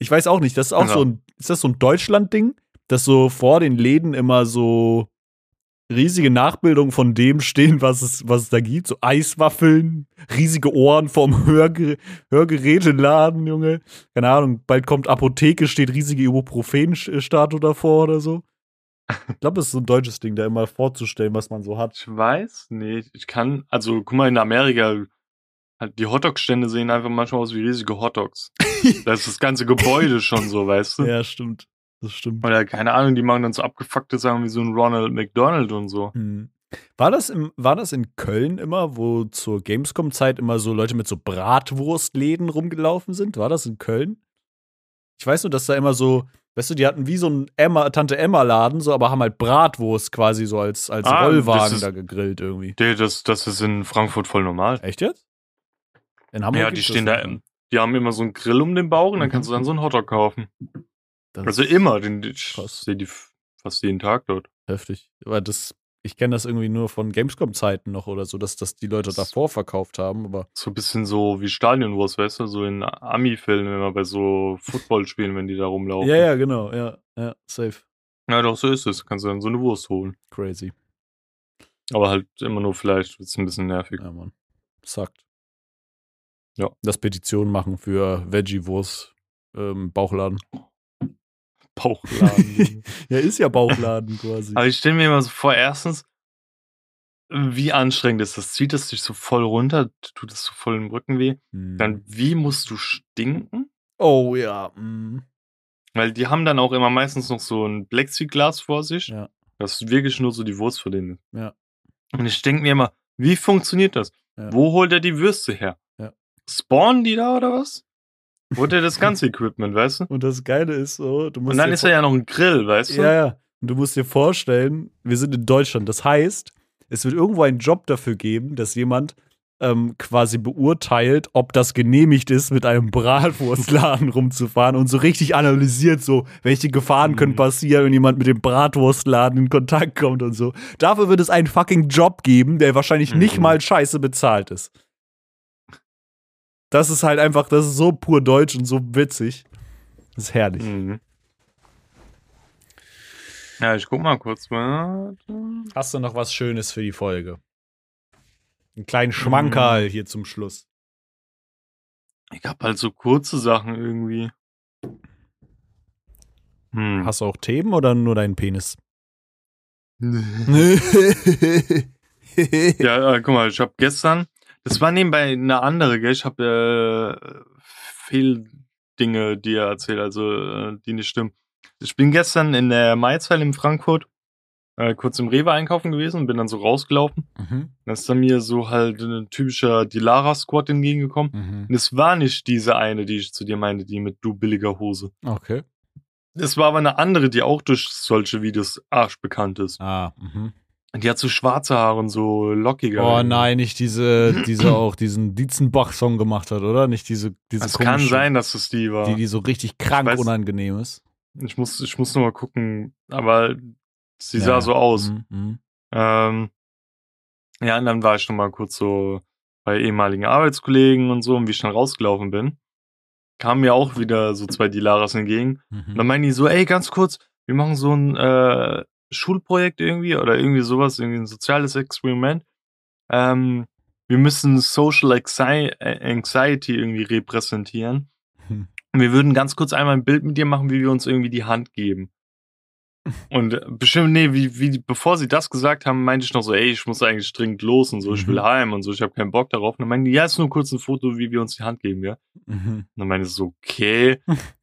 Ich weiß auch nicht, das ist auch Ja. so ein, ist das so ein Deutschland-Ding, dass so vor den Läden immer so riesige Nachbildungen von dem stehen, was es, was es da gibt. So Eiswaffeln, riesige Ohren vom Hörge Hörgeräteladen, Junge. Keine Ahnung, bald kommt Apotheke, steht riesige Ibuprofen-Statue davor oder so. Ich glaube, das ist so ein deutsches Ding, da immer vorzustellen, was man so hat. Ich weiß nicht. Ich kann, also guck mal, in Amerika, halt, die Hotdog-Stände sehen einfach manchmal aus wie riesige Hotdogs. da ist das ganze Gebäude schon so, weißt du? Ja, stimmt. Das stimmt. Oder keine Ahnung, die machen dann so abgefuckte Sachen wie so ein Ronald McDonald und so. Hm. War das, im, war das in Köln immer, wo zur Gamescom-Zeit immer so Leute mit so Bratwurstläden rumgelaufen sind? War das in Köln? Ich weiß nur, dass da immer so, weißt du, die hatten wie so ein Emma, Tante Emma-Laden, so, aber haben halt Bratwurst quasi so als, als Ah, Rollwagen ist- da gegrillt irgendwie. Nee, das, das ist in Frankfurt voll normal. Echt jetzt? In Hamburg Ja, die stehen da, im- die haben immer so einen Grill um den Bauch und dann Mhm. kannst du dann so einen Hotdog kaufen. Das Also immer, den, ich sehe die fast jeden Tag dort. Heftig. Aber das, ich kenne das irgendwie nur von Gamescom-Zeiten noch oder so, dass das die Leute davor verkauft haben, aber So ein bisschen so wie Stadionwurst, weißt du, so in Ami-Filmen, immer bei so Footballspielen, wenn die da rumlaufen. ja, ja, genau, ja, ja, safe. Ja, doch, so ist es. Kannst du dann so eine Wurst holen. Crazy. Aber halt immer nur vielleicht, wird's ein bisschen nervig. Ja, Mann. Sagt. Ja. Das Petition machen für Veggie-Wurst ähm, Bauchladen. Bauchladen. Ja, ist ja Bauchladen quasi. Aber ich stelle mir immer so vor, erstens, wie anstrengend ist das? Zieht es dich so voll runter? Tut es so voll im Rücken weh? Hm. Dann, wie musst du stinken? oh ja. mm. Weil die haben dann auch immer meistens noch so ein Plexiglas vor sich. Ja. Das ist wirklich nur so die Wurst für den. Ja. Und ich denke mir immer, wie funktioniert das? Ja. Wo holt er die Würste her? Ja. Spawnen die da oder was? Er das ganze Equipment, weißt du? Und das Geile ist so, du musst Und dann ist er ja noch ein Grill, weißt du? Ja, ja. Und du musst dir vorstellen, wir sind in Deutschland. Das heißt, es wird irgendwo einen Job dafür geben, dass jemand ähm, quasi beurteilt, ob das genehmigt ist, mit einem Bratwurstladen rumzufahren und so richtig analysiert, so, welche Gefahren Mhm. können passieren, wenn jemand mit dem Bratwurstladen in Kontakt kommt und so. Dafür wird es einen fucking Job geben, der wahrscheinlich nicht Mhm. mal scheiße bezahlt ist. Das ist halt einfach, das ist so pur deutsch und so witzig. Das ist herrlich. Mhm. Ja, ich guck mal kurz. Warte. Hast du noch was Schönes für die Folge? Einen kleinen Schmankerl hier zum Schluss. Ich hab halt so kurze Sachen irgendwie. Hm. Hast du auch Themen oder nur deinen Penis? Ja, äh, guck mal, ich habe gestern, das war nebenbei eine andere, gell? Ich habe äh, viel Dinge, die er erzählt, also äh, die nicht stimmen. Ich bin gestern in der Maizweil in Frankfurt äh, kurz im Rewe einkaufen gewesen und bin dann so rausgelaufen. Mhm, Da ist dann mir so halt ein typischer Dilara-Squad entgegengekommen. mhm. Und es war nicht diese eine, die ich zu dir meinte, die mit du billiger Hose. Okay. Es war aber eine andere, die auch durch solche Videos arschbekannt ist. Ah, mhm. Die hat so schwarze Haare und so lockige. Oh nein, nicht diese, diese auch diesen Dietzenbach-Song gemacht hat, oder? Nicht diese, diese Es kann sein, dass es die war. die, die so richtig krank weiß- unangenehm ist. ich muss, ich muss nur mal gucken, aber sie Ja, sah so aus. Mhm, mhm. Ähm, ja, und dann war ich noch mal kurz so bei ehemaligen Arbeitskollegen und so, und wie ich dann rausgelaufen bin, kamen mir auch wieder so zwei Dilaras entgegen. Und dann Mhm. meinen die so, ey, ganz kurz, wir machen so ein äh, Schulprojekt irgendwie oder irgendwie sowas, irgendwie ein soziales Experiment. Ähm, wir müssen Social Anxi- Anxiety irgendwie repräsentieren. Hm. Wir würden ganz kurz einmal ein Bild mit dir machen, wie wir uns irgendwie die Hand geben. Und äh, bestimmt, nee, wie, wie, bevor sie das gesagt haben, meinte ich noch so, ey, ich muss eigentlich dringend los und so, ich will Mhm. heim und so, ich habe keinen Bock darauf. Und dann meinen die, ja, ist nur kurz ein Foto, wie wir uns die Hand geben, ja. Mhm. Und dann meinte ich so, okay.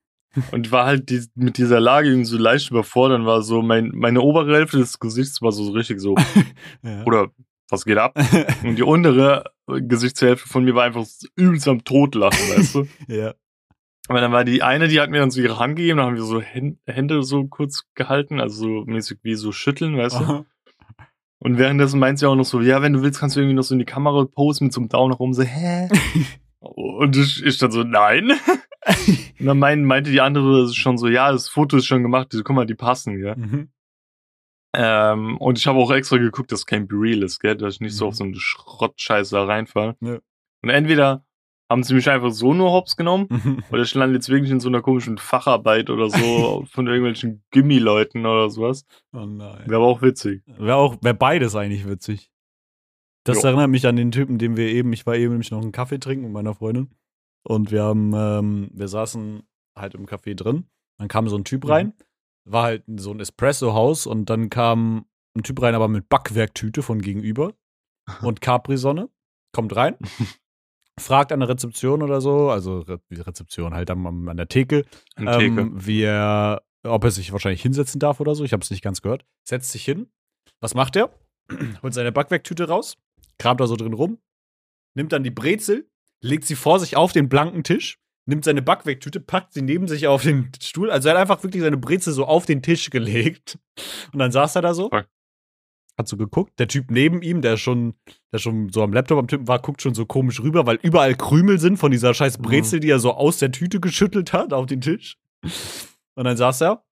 Und war halt die, mit dieser Lage irgendwie so leicht überfordert, war so, mein, meine obere Hälfte des Gesichts war so richtig so, Ja. oder was geht ab? Und die untere Gesichtshälfte von mir war einfach übelst am Totlachen, weißt du? ja. Aber dann war die eine, die hat mir dann so ihre Hand gegeben, dann haben wir so Hän- Hände so kurz gehalten, also so mäßig wie so schütteln, weißt du? Aha. Und währenddessen meint sie auch noch so, ja, wenn du willst, kannst du irgendwie noch so in die Kamera posten mit so einem Daumen nach oben, so, hä? Und ich, ich dann so, nein. Und dann mein, meinte die andere schon so, ja, das Foto ist schon gemacht, die- guck mal, die passen, gell? Mhm. Ähm, und ich habe auch extra geguckt, dass kein Be Real ist, gell? Dass ich nicht so Mhm. auf so eine Schrottscheiße da reinfall. Ja. Und entweder haben sie mich einfach so nur hops genommen, Mhm. oder ich lande jetzt wirklich in so einer komischen Facharbeit oder so von irgendwelchen Gimmi-Leuten oder sowas. Oh nein. Wäre aber auch witzig. Wäre auch, wäre beides eigentlich witzig. Das Jo. erinnert mich an den Typen, den wir eben, ich war eben nämlich noch einen Kaffee trinken mit meiner Freundin. Und wir haben, ähm, wir saßen halt im Café drin. Dann kam so ein Typ Mhm. rein. War halt so ein Espresso-Haus und dann kam ein Typ rein, aber mit Backwerktüte von gegenüber und Capri-Sonne. Kommt rein, fragt an der Rezeption oder so, also Re Rezeption halt am, am- an der Theke, Theke. ähm, wie er, ob er sich wahrscheinlich hinsetzen darf oder so. Ich habe es nicht ganz gehört. Setzt sich hin. Was macht er? Holt seine Backwerktüte raus, kramt da so drin rum, nimmt dann die Brezel, legt sie vor sich auf den blanken Tisch, nimmt seine Backwerktüte, packt sie neben sich auf den Stuhl. Also er hat einfach wirklich seine Brezel so auf den Tisch gelegt. Und dann saß er da so. Hat so geguckt. Der Typ neben ihm, der schon, der schon so am Laptop am Tippen war, guckt schon so komisch rüber, weil überall Krümel sind von dieser scheiß Brezel, die er so aus der Tüte geschüttelt hat auf den Tisch. Und dann saß er.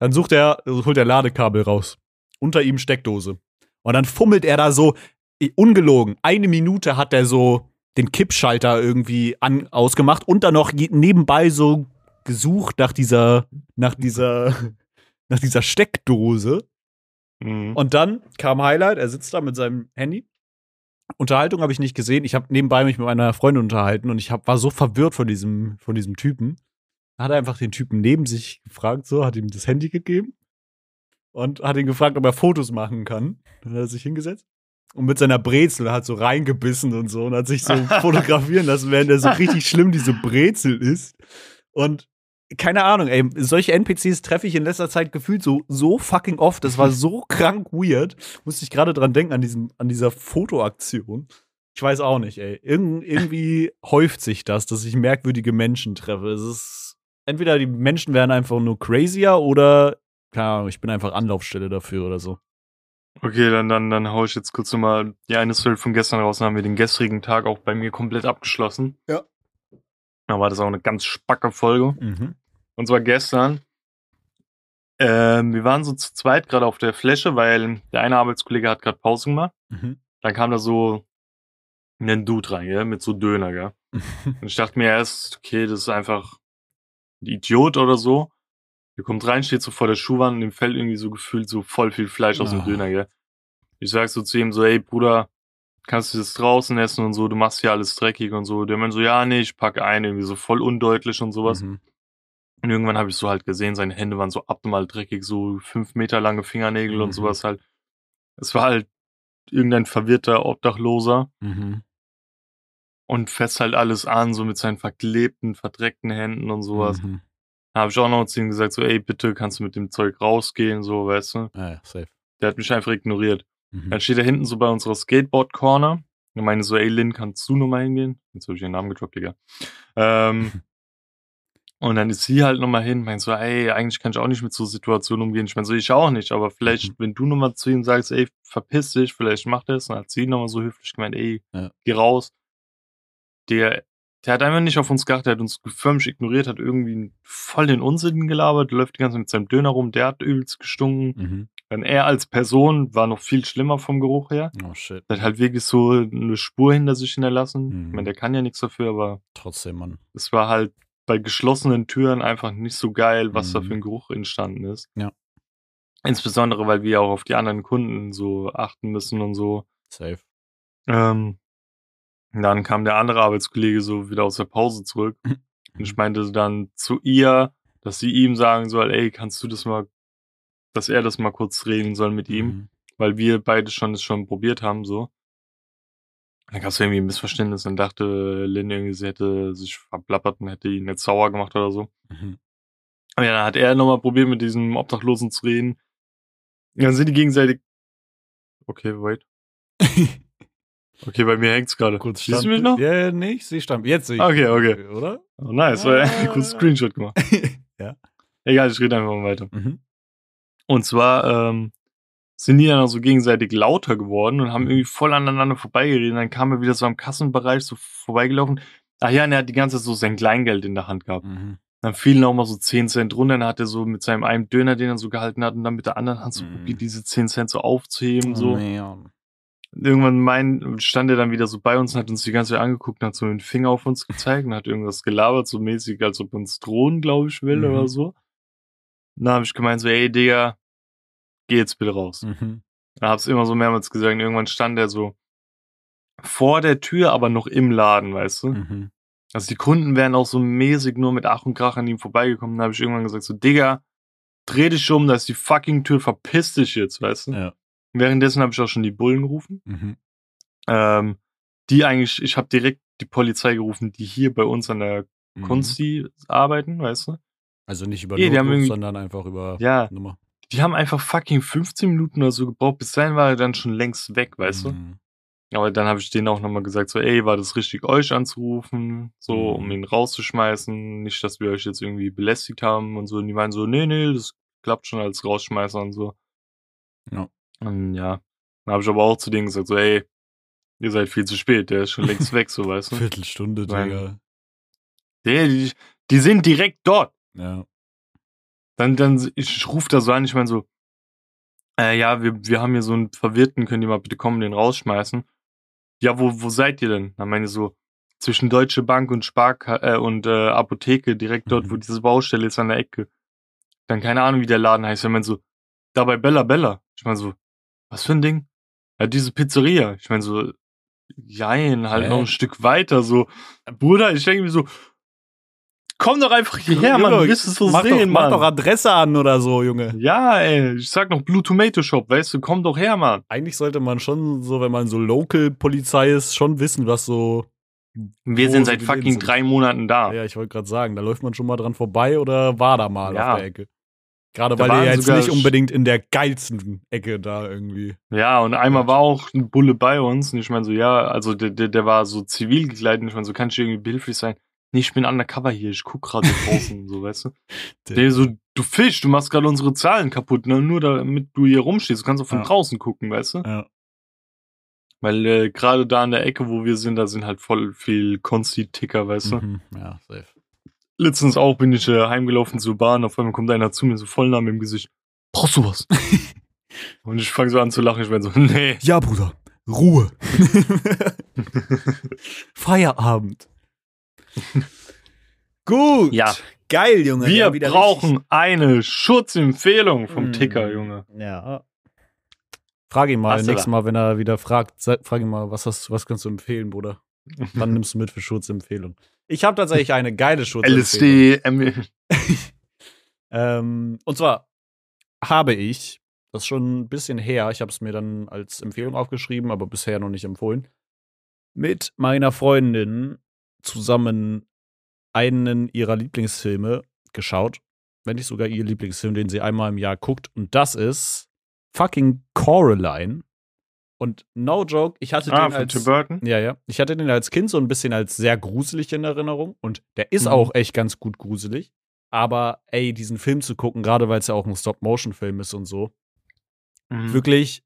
Dann sucht er, holt er Ladekabel raus. Unter ihm Steckdose. Und dann fummelt er da so, ungelogen, eine Minute hat er so den Kippschalter irgendwie an, ausgemacht und dann noch nebenbei so gesucht nach dieser, nach dieser, nach dieser Steckdose. Mhm. Und dann kam Highlight, er sitzt da mit seinem Handy. Unterhaltung habe ich nicht gesehen. Ich habe nebenbei mich mit meiner Freundin unterhalten und ich hab, war so verwirrt von diesem, von diesem Typen. Da hat er einfach den Typen neben sich gefragt, so, hat ihm das Handy gegeben und hat ihn gefragt, ob er Fotos machen kann. Dann hat er sich hingesetzt und mit seiner Brezel hat so reingebissen und so und hat sich so fotografieren lassen, während er so richtig schlimm diese Brezel ist. Und keine Ahnung, ey, solche NPCs treffe ich in letzter Zeit gefühlt so, so fucking oft. Das war so krank weird. Musste ich gerade dran denken, an, diesem, an dieser Fotoaktion. Ich weiß auch nicht, ey. Irgend, irgendwie häuft sich das, dass ich merkwürdige Menschen treffe. Es ist, entweder die Menschen werden einfach nur crazier oder, keine Ahnung, ich bin einfach Anlaufstelle dafür oder so. Okay, dann, dann, dann hau ich jetzt kurz nochmal die eine Story von gestern raus. Dann haben wir den gestrigen Tag auch bei mir komplett abgeschlossen. Ja. Da war das auch eine ganz spacke Folge. Mhm. Und zwar gestern. Ähm, wir waren so zu zweit gerade auf der Fläche, weil der eine Arbeitskollege hat gerade Pause gemacht. Mhm. Dann kam da so ein Dude rein, gell, mit so Döner, gell. Und ich dachte mir erst, okay, das ist einfach ein Idiot oder so. Der kommt rein, steht so vor der Schuhwand und dem fällt irgendwie so gefühlt so voll viel Fleisch aus dem Ah. Döner, gell. Ich sag so zu ihm so, ey Bruder, kannst du das draußen essen und so, du machst hier alles dreckig und so. Der meint so, ja, nee, ich pack ein, irgendwie so voll undeutlich und sowas. Mhm. Und irgendwann habe ich so halt gesehen, seine Hände waren so abnormal dreckig, so fünf Meter lange Fingernägel Mhm. und sowas halt. Es war halt irgendein verwirrter Obdachloser Mhm. und fest halt alles an, so mit seinen verklebten, verdreckten Händen und sowas. Mhm. Da habe ich auch noch zu ihm gesagt, so, ey, bitte kannst du mit dem Zeug rausgehen, so, weißt du. Ah, ja, safe. Der hat mich einfach ignoriert. Mhm. Dann steht er hinten so bei unserer Skateboard-Corner. Und meine so, ey, Lynn, kannst du nochmal hingehen? Jetzt habe ich ihren Namen gedroppt, Digga. Ähm, Und dann ist sie halt nochmal hin, meint so, ey, eigentlich kann ich auch nicht mit so Situationen umgehen. Ich meine, so ich auch nicht, aber vielleicht, Mhm. wenn du nochmal zu ihm sagst, ey, verpiss dich, vielleicht macht er es. Dann hat sie nochmal so höflich gemeint, ey, Ja. geh raus. Der, der hat einfach nicht auf uns geachtet, der hat uns förmlich ignoriert, hat irgendwie voll den Unsinn gelabert, läuft die ganze Zeit mit seinem Döner rum, der hat übelst gestunken. Mhm. Dann er als Person war noch viel schlimmer vom Geruch her. Oh shit. Der hat halt wirklich so eine Spur hinter sich hinterlassen. Mhm. Ich meine, der kann ja nichts dafür, aber Trotzdem, Mann. es war halt bei geschlossenen Türen einfach nicht so geil, was da Mhm. für ein Geruch entstanden ist. Ja. Insbesondere, weil wir auch auf die anderen Kunden so achten müssen und so. Safe. Ähm, dann kam der andere Arbeitskollege so wieder aus der Pause zurück. Und ich meinte dann zu ihr, dass sie ihm sagen soll, ey, kannst du das mal, dass er das mal kurz reden soll mit ihm, Mhm. weil wir beide schon das schon probiert haben, so. Dann gab es irgendwie ein Missverständnis und dachte Lynn irgendwie, sie hätte sich verplappert und hätte ihn jetzt sauer gemacht oder so. Mhm. Aber ja, dann hat er nochmal probiert, mit diesem Obdachlosen zu reden. Und dann sind die gegenseitig. Okay, wait. Okay, bei mir hängt's gerade. Kurz Siehst du mich noch? Ja, nee, ich sehe Stand. Jetzt sehe ich. Okay, okay. Oder? Oh, nice, weil Ah. kurz Screenshot gemacht. Ja. Egal, ich rede einfach mal weiter. Mhm. Und zwar ähm, sind die dann auch so gegenseitig lauter geworden und haben irgendwie voll aneinander vorbeigeredet. Dann kam er wieder so am Kassenbereich so vorbeigelaufen. Ach ja, und er hat die ganze Zeit so sein Kleingeld in der Hand gehabt. Mhm. Dann fielen auch mal so 10 Cent runter. Dann hat er so mit seinem einen Döner, den er so gehalten hat, und dann mit der anderen Hand so Mhm. probiert, diese 10 Cent so aufzuheben. Oh, so. man. Irgendwann mein, stand er dann wieder so bei uns und hat uns die ganze Zeit angeguckt und hat so den Finger auf uns gezeigt und hat irgendwas gelabert, so mäßig, als ob uns drohen, glaube ich, will Mhm. oder so. Und dann habe ich gemeint so, ey, Digga, geh jetzt bitte raus. Mhm. Dann hab's immer so mehrmals gesagt und irgendwann stand er so vor der Tür, aber noch im Laden, weißt du? Mhm. Also die Kunden wären auch so mäßig nur mit Ach und Krach an ihm vorbeigekommen. Dann habe ich irgendwann gesagt so, Digga, dreh dich um, da ist die fucking Tür, verpiss dich jetzt, weißt du? Ja. Währenddessen habe ich auch schon die Bullen gerufen. Mhm. Ähm, die eigentlich, ich habe direkt die Polizei gerufen, die hier bei uns an der Mhm. Kunsti arbeiten, weißt du? Also nicht über Nee, Notruf, sondern einfach über Ja, Nummer. die haben einfach fucking 15 Minuten oder so gebraucht. Bis dahin war er dann schon längst weg, weißt du? Mhm. Aber dann habe ich denen auch nochmal gesagt, so, ey, war das richtig, euch anzurufen, so, um Mhm. ihn rauszuschmeißen, nicht, dass wir euch jetzt irgendwie belästigt haben und so. Und die meinen so, nee, nee, das klappt schon als Rausschmeißer und so. Ja. Und ja, dann habe ich aber auch zu denen gesagt, so, ey, ihr seid viel zu spät, der ist schon längst weg, so, weißt du? Viertelstunde. Digga. Der, die, die sind direkt dort. Ja. Dann, dann, ich, ich rufe da so an, ich meine so, äh, ja, wir, wir haben hier so einen Verwirrten, können die mal bitte kommen, den rausschmeißen? Ja, wo, wo seid ihr denn? Dann meine ich so, zwischen Deutsche Bank und Spark äh, und äh, Apotheke, direkt dort, Mhm. wo diese Baustelle ist an der Ecke. Dann keine Ahnung, wie der Laden heißt. Er meint so, da bei Bella Bella. Ich meine so, was für ein Ding? Ja, diese Pizzeria. Ich meine so, jein, halt Hä? noch ein Stück weiter. So, Bruder, ich denke mir so, komm doch einfach hierher, Mann, du wirst es so mach, sehen, doch, mach Mann. doch Adresse an oder so, Junge. Ja, ey, ich sag noch Blue Tomato Shop, weißt du, komm doch her, Mann. Eigentlich sollte man schon so, wenn man so Local-Polizei ist, schon wissen, was so. Wir sind seit fucking sind. drei Monaten da. Ja, ich wollte gerade sagen, da läuft man schon mal dran vorbei oder war da mal Ja. auf der Ecke. Gerade Da weil ihr waren jetzt nicht unbedingt in der geilsten Ecke da irgendwie. Ja, und einmal war auch ein Bulle bei uns und ich meine so, ja, also der, der, der war so zivil gekleidet und ich meine so, kann ich irgendwie behilflich sein? Nee, ich bin undercover hier, ich guck gerade draußen, so, weißt du? Der so, du Fisch, du machst gerade unsere Zahlen kaputt, ne? nur damit du hier rumstehst, du kannst auch von Ja. draußen gucken, weißt du? Ja. Weil äh, gerade da an der Ecke, wo wir sind, da sind halt voll viel Konsti-Ticker, weißt du? Mhm. Ja, safe. Letztens auch bin ich äh, heimgelaufen zur Bahn, auf einmal kommt einer zu mir, so voll nah mit dem Gesicht. Brauchst du was? und ich fange so an zu lachen, ich bin so, nee. Ja, Bruder, Ruhe. Feierabend. Gut. Ja. Geil, Junge. Wir Ja, brauchen eine Schutzempfehlung vom Mm. Ticker, Junge. richtig- Ja. Frag ihn mal, Hast nächstes? Mal, wenn er wieder fragt, frag ihn mal, was, hast, was kannst du empfehlen, Bruder? Wann nimmst du mit für Schutzempfehlung? Ich habe tatsächlich eine geile Schutzempfehlung. LSD, Ähm, und zwar habe ich, das ist schon ein bisschen her, ich habe es mir dann als Empfehlung aufgeschrieben, aber bisher noch nicht empfohlen, mit meiner Freundin zusammen einen ihrer Lieblingsfilme geschaut. Wenn nicht sogar ihr Lieblingsfilm, den sie einmal im Jahr guckt. Und das ist fucking Coraline. Und no joke, ich hatte Ah, den als Tim Burton? ja, ja. Ich hatte den als Kind so ein bisschen als sehr gruselig in Erinnerung und der ist Mhm. auch echt ganz gut gruselig. Aber ey, diesen Film zu gucken, gerade weil es ja auch ein Stop-Motion-Film ist und so, Mhm. wirklich,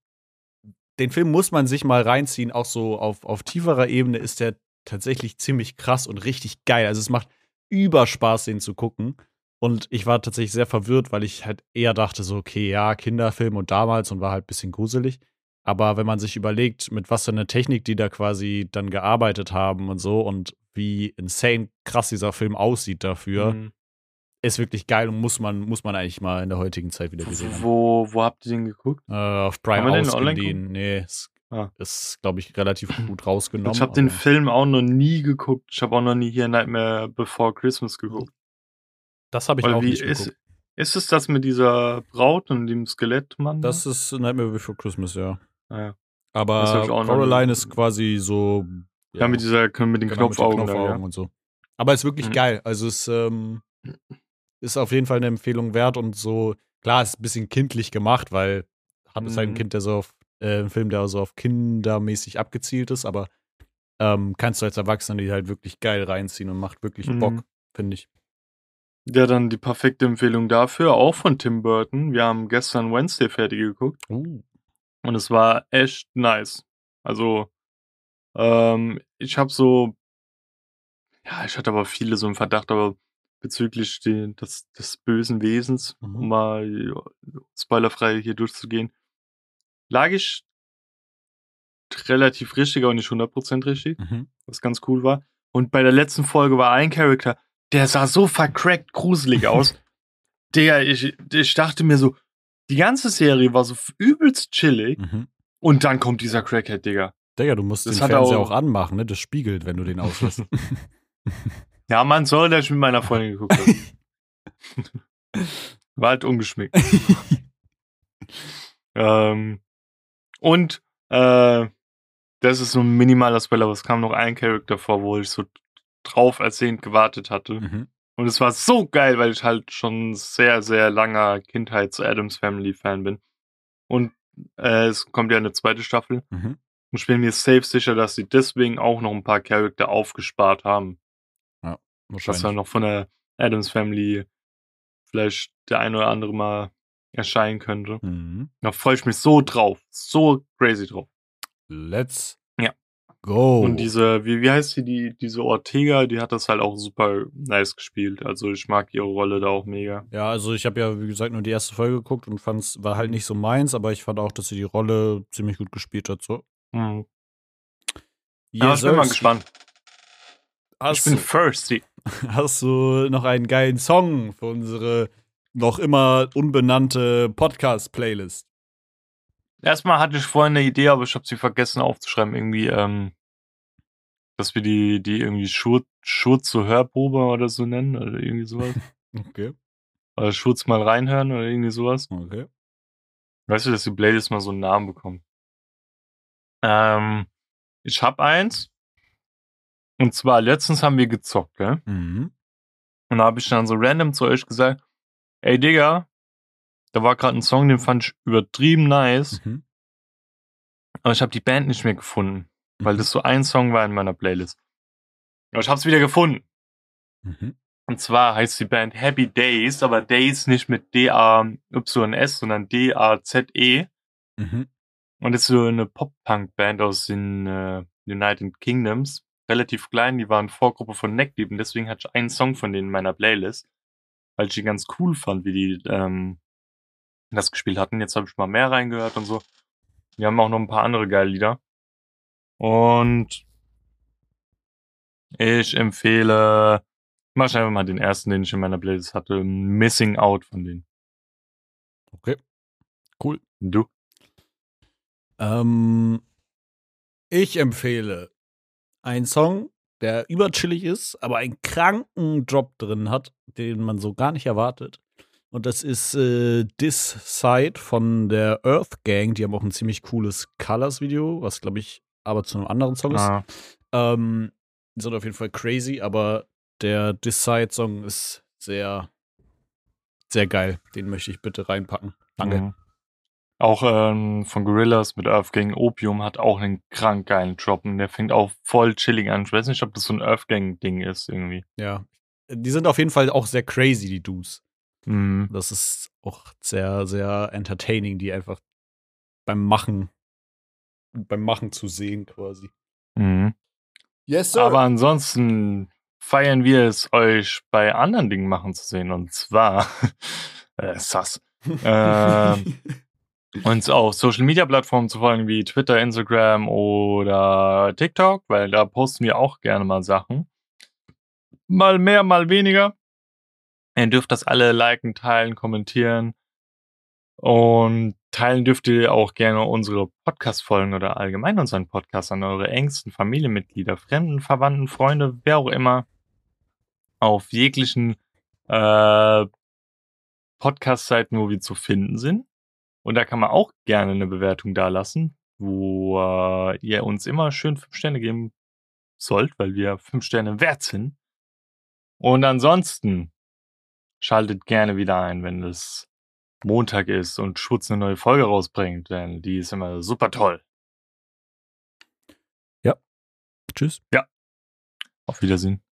den Film muss man sich mal reinziehen. Auch so auf, auf tieferer Ebene ist der tatsächlich ziemlich krass und richtig geil. Also es macht Überspaß, den zu gucken. Und ich war tatsächlich sehr verwirrt, weil ich halt eher dachte, so, okay, ja, Kinderfilm und damals und war halt ein bisschen gruselig. Aber wenn man sich überlegt, mit was für einer Technik die da quasi dann gearbeitet haben und so und wie insane krass dieser Film aussieht dafür, Mhm. ist wirklich geil und muss man, muss man eigentlich mal in der heutigen Zeit wieder gesehen haben. Wo, wo habt ihr den geguckt? Äh, auf Prime ausgeliehen. Nee, es Ah. ist, glaube ich, relativ gut rausgenommen. Ich habe den Film auch noch nie geguckt. Ich habe auch noch nie hier Nightmare Before Christmas geguckt. Das habe ich Weil auch nicht ist, geguckt. ist es das mit dieser Braut und dem Skelettmann? da? Das ist Nightmare Before Christmas, ja. Ja. Aber Coraline ist quasi so. Ja, mit dieser, mit den genau, mit den Knopfaugen. Knopfaugen ja. und so. Aber ist wirklich Mhm. geil. Also es ähm, ist auf jeden Fall eine Empfehlung wert und so, klar, ist ein bisschen kindlich gemacht, weil hat es halt ein Mhm. Kind, der so auf, äh, ein Film, der so auf kindermäßig abgezielt ist, aber ähm, kannst du als Erwachsener die halt wirklich geil reinziehen und macht wirklich Mhm. Bock, finde ich. Ja, dann die perfekte Empfehlung dafür, auch von Tim Burton. Wir haben gestern Wednesday fertig geguckt Uh. Und es war echt nice. Also, ähm, ich habe so, ja, ich hatte aber viele so im Verdacht, aber bezüglich den, des, des bösen Wesens, Mhm. um mal ja, spoilerfrei hier durchzugehen, lag ich relativ richtig, aber nicht 100% richtig Mhm. was ganz cool war. Und bei der letzten Folge war ein Charakter, der sah so vercrackt gruselig aus. der, ich, ich dachte mir so, die ganze Serie war so übelst chillig Mhm. und dann kommt dieser Crackhead, Digga. Digga, du musst Das den Fernseher auch- auch anmachen, ne? Das spiegelt, wenn du den auslässt. Ja, man soll, dass ich mit meiner Freundin geguckt habe. War halt ungeschmickt. ähm, und äh, das ist so ein minimaler Spoiler, aber es kam noch ein Charakter vor, wo ich so drauf ersehnt gewartet hatte. mhm. Und es war so geil, weil ich halt schon sehr, sehr langer Kindheits-Adams Family-Fan bin. Und äh, es kommt ja eine zweite Staffel. Mhm. Und ich bin mir safe sicher, dass sie deswegen auch noch ein paar Charakter aufgespart haben. Dass Wahrscheinlich. dann noch von der Adams Family vielleicht der ein oder andere mal erscheinen könnte. Mhm. Da freue ich mich so drauf. So crazy drauf. Let's Ja. Go. Und diese, wie, wie heißt sie, die, diese Ortega, die hat das halt auch super nice gespielt. Also ich mag ihre Rolle da auch mega. Ja, also ich habe ja, wie gesagt, nur die erste Folge geguckt und fand's, war halt nicht so meins, aber ich fand auch, dass sie die Rolle ziemlich gut gespielt hat. So. Mhm. Ja, ich bin mal gespannt. Ich Hast, bin du, thirsty. hast du noch einen geilen Song für unsere noch immer unbenannte Podcast-Playlist? Erstmal hatte ich vorhin eine Idee, aber ich habe sie vergessen aufzuschreiben. Irgendwie, ähm, dass wir die, die irgendwie Schur, Schur zur Hörprobe oder so nennen oder irgendwie sowas. Okay, oder Schurz mal reinhören oder irgendwie sowas. okay. Weißt du, dass die Playlist mal so einen Namen bekommt? Ähm, ich hab eins. Und zwar, letztens haben wir gezockt, gell? Mhm. Und da habe ich dann so random zu euch gesagt, ey Digga, da war gerade ein Song, den fand ich übertrieben nice, Mhm. aber ich habe die Band nicht mehr gefunden, weil Mhm. das so ein Song war in meiner Playlist. Aber ich hab's wieder gefunden. Mhm. Und zwar heißt die Band Happy Days, aber Days nicht mit D-A-Y-S, sondern D-A-Z-E. Mhm. Und ist so eine Pop-Punk-Band aus den äh, United Kingdoms. Relativ klein, die waren Vorgruppe von Neckdeep und deswegen hatte ich einen Song von denen in meiner Playlist, weil ich die ganz cool fand, wie die ähm, das gespielt hatten. Jetzt habe ich mal mehr reingehört und so. Die haben auch noch ein paar andere geile Lieder. Und ich empfehle, mach ich einfach mal den ersten, den ich in meiner Playlist hatte, Missing Out von denen. Okay. Cool. Du? Ähm, ich empfehle einen Song, der überchillig ist, aber einen kranken Drop drin hat, den man so gar nicht erwartet. Und das ist äh, This Side von der Earth Gang. Die haben auch ein ziemlich cooles Colors-Video, was glaube ich aber zu einem anderen Song ist. Ah, Ähm, die sind auf jeden Fall crazy, aber der This Side-Song ist sehr, sehr geil. Den möchte ich bitte reinpacken. Danke. mhm. Auch ähm, von Gorillas mit Earthgang Opium hat auch einen krank geilen Drop und der fängt auch voll chillig an. Ich weiß nicht, ob das so ein Earthgang-Ding ist irgendwie. Ja. Die sind auf jeden Fall auch sehr crazy, die Dudes. Mhm. Das ist auch sehr, sehr entertaining, die einfach beim Machen, beim Machen zu sehen quasi. Mhm. Yes, Aber ansonsten feiern wir es, euch bei anderen Dingen machen zu sehen. Und zwar, äh, sass, ähm, uns auf Social Media Plattformen zu folgen wie Twitter, Instagram oder TikTok, weil da posten wir auch gerne mal Sachen. Mal mehr, mal weniger. Ihr dürft das alle liken, teilen, kommentieren. Und teilen dürft ihr auch gerne unsere Podcast-Folgen oder allgemein unseren Podcast an eure engsten Familienmitglieder, Fremden, Verwandten, Freunde, wer auch immer auf jeglichen äh, Podcast-Seiten, wo wir zu finden sind. Und da kann man auch gerne eine Bewertung dalassen, wo äh, ihr uns immer schön fünf Sterne geben sollt, weil wir fünf Sterne wert sind. Und ansonsten schaltet gerne wieder ein, wenn es Montag ist und Schutz eine neue Folge rausbringt, denn die ist immer super toll. Tschüss. Auf Wiedersehen.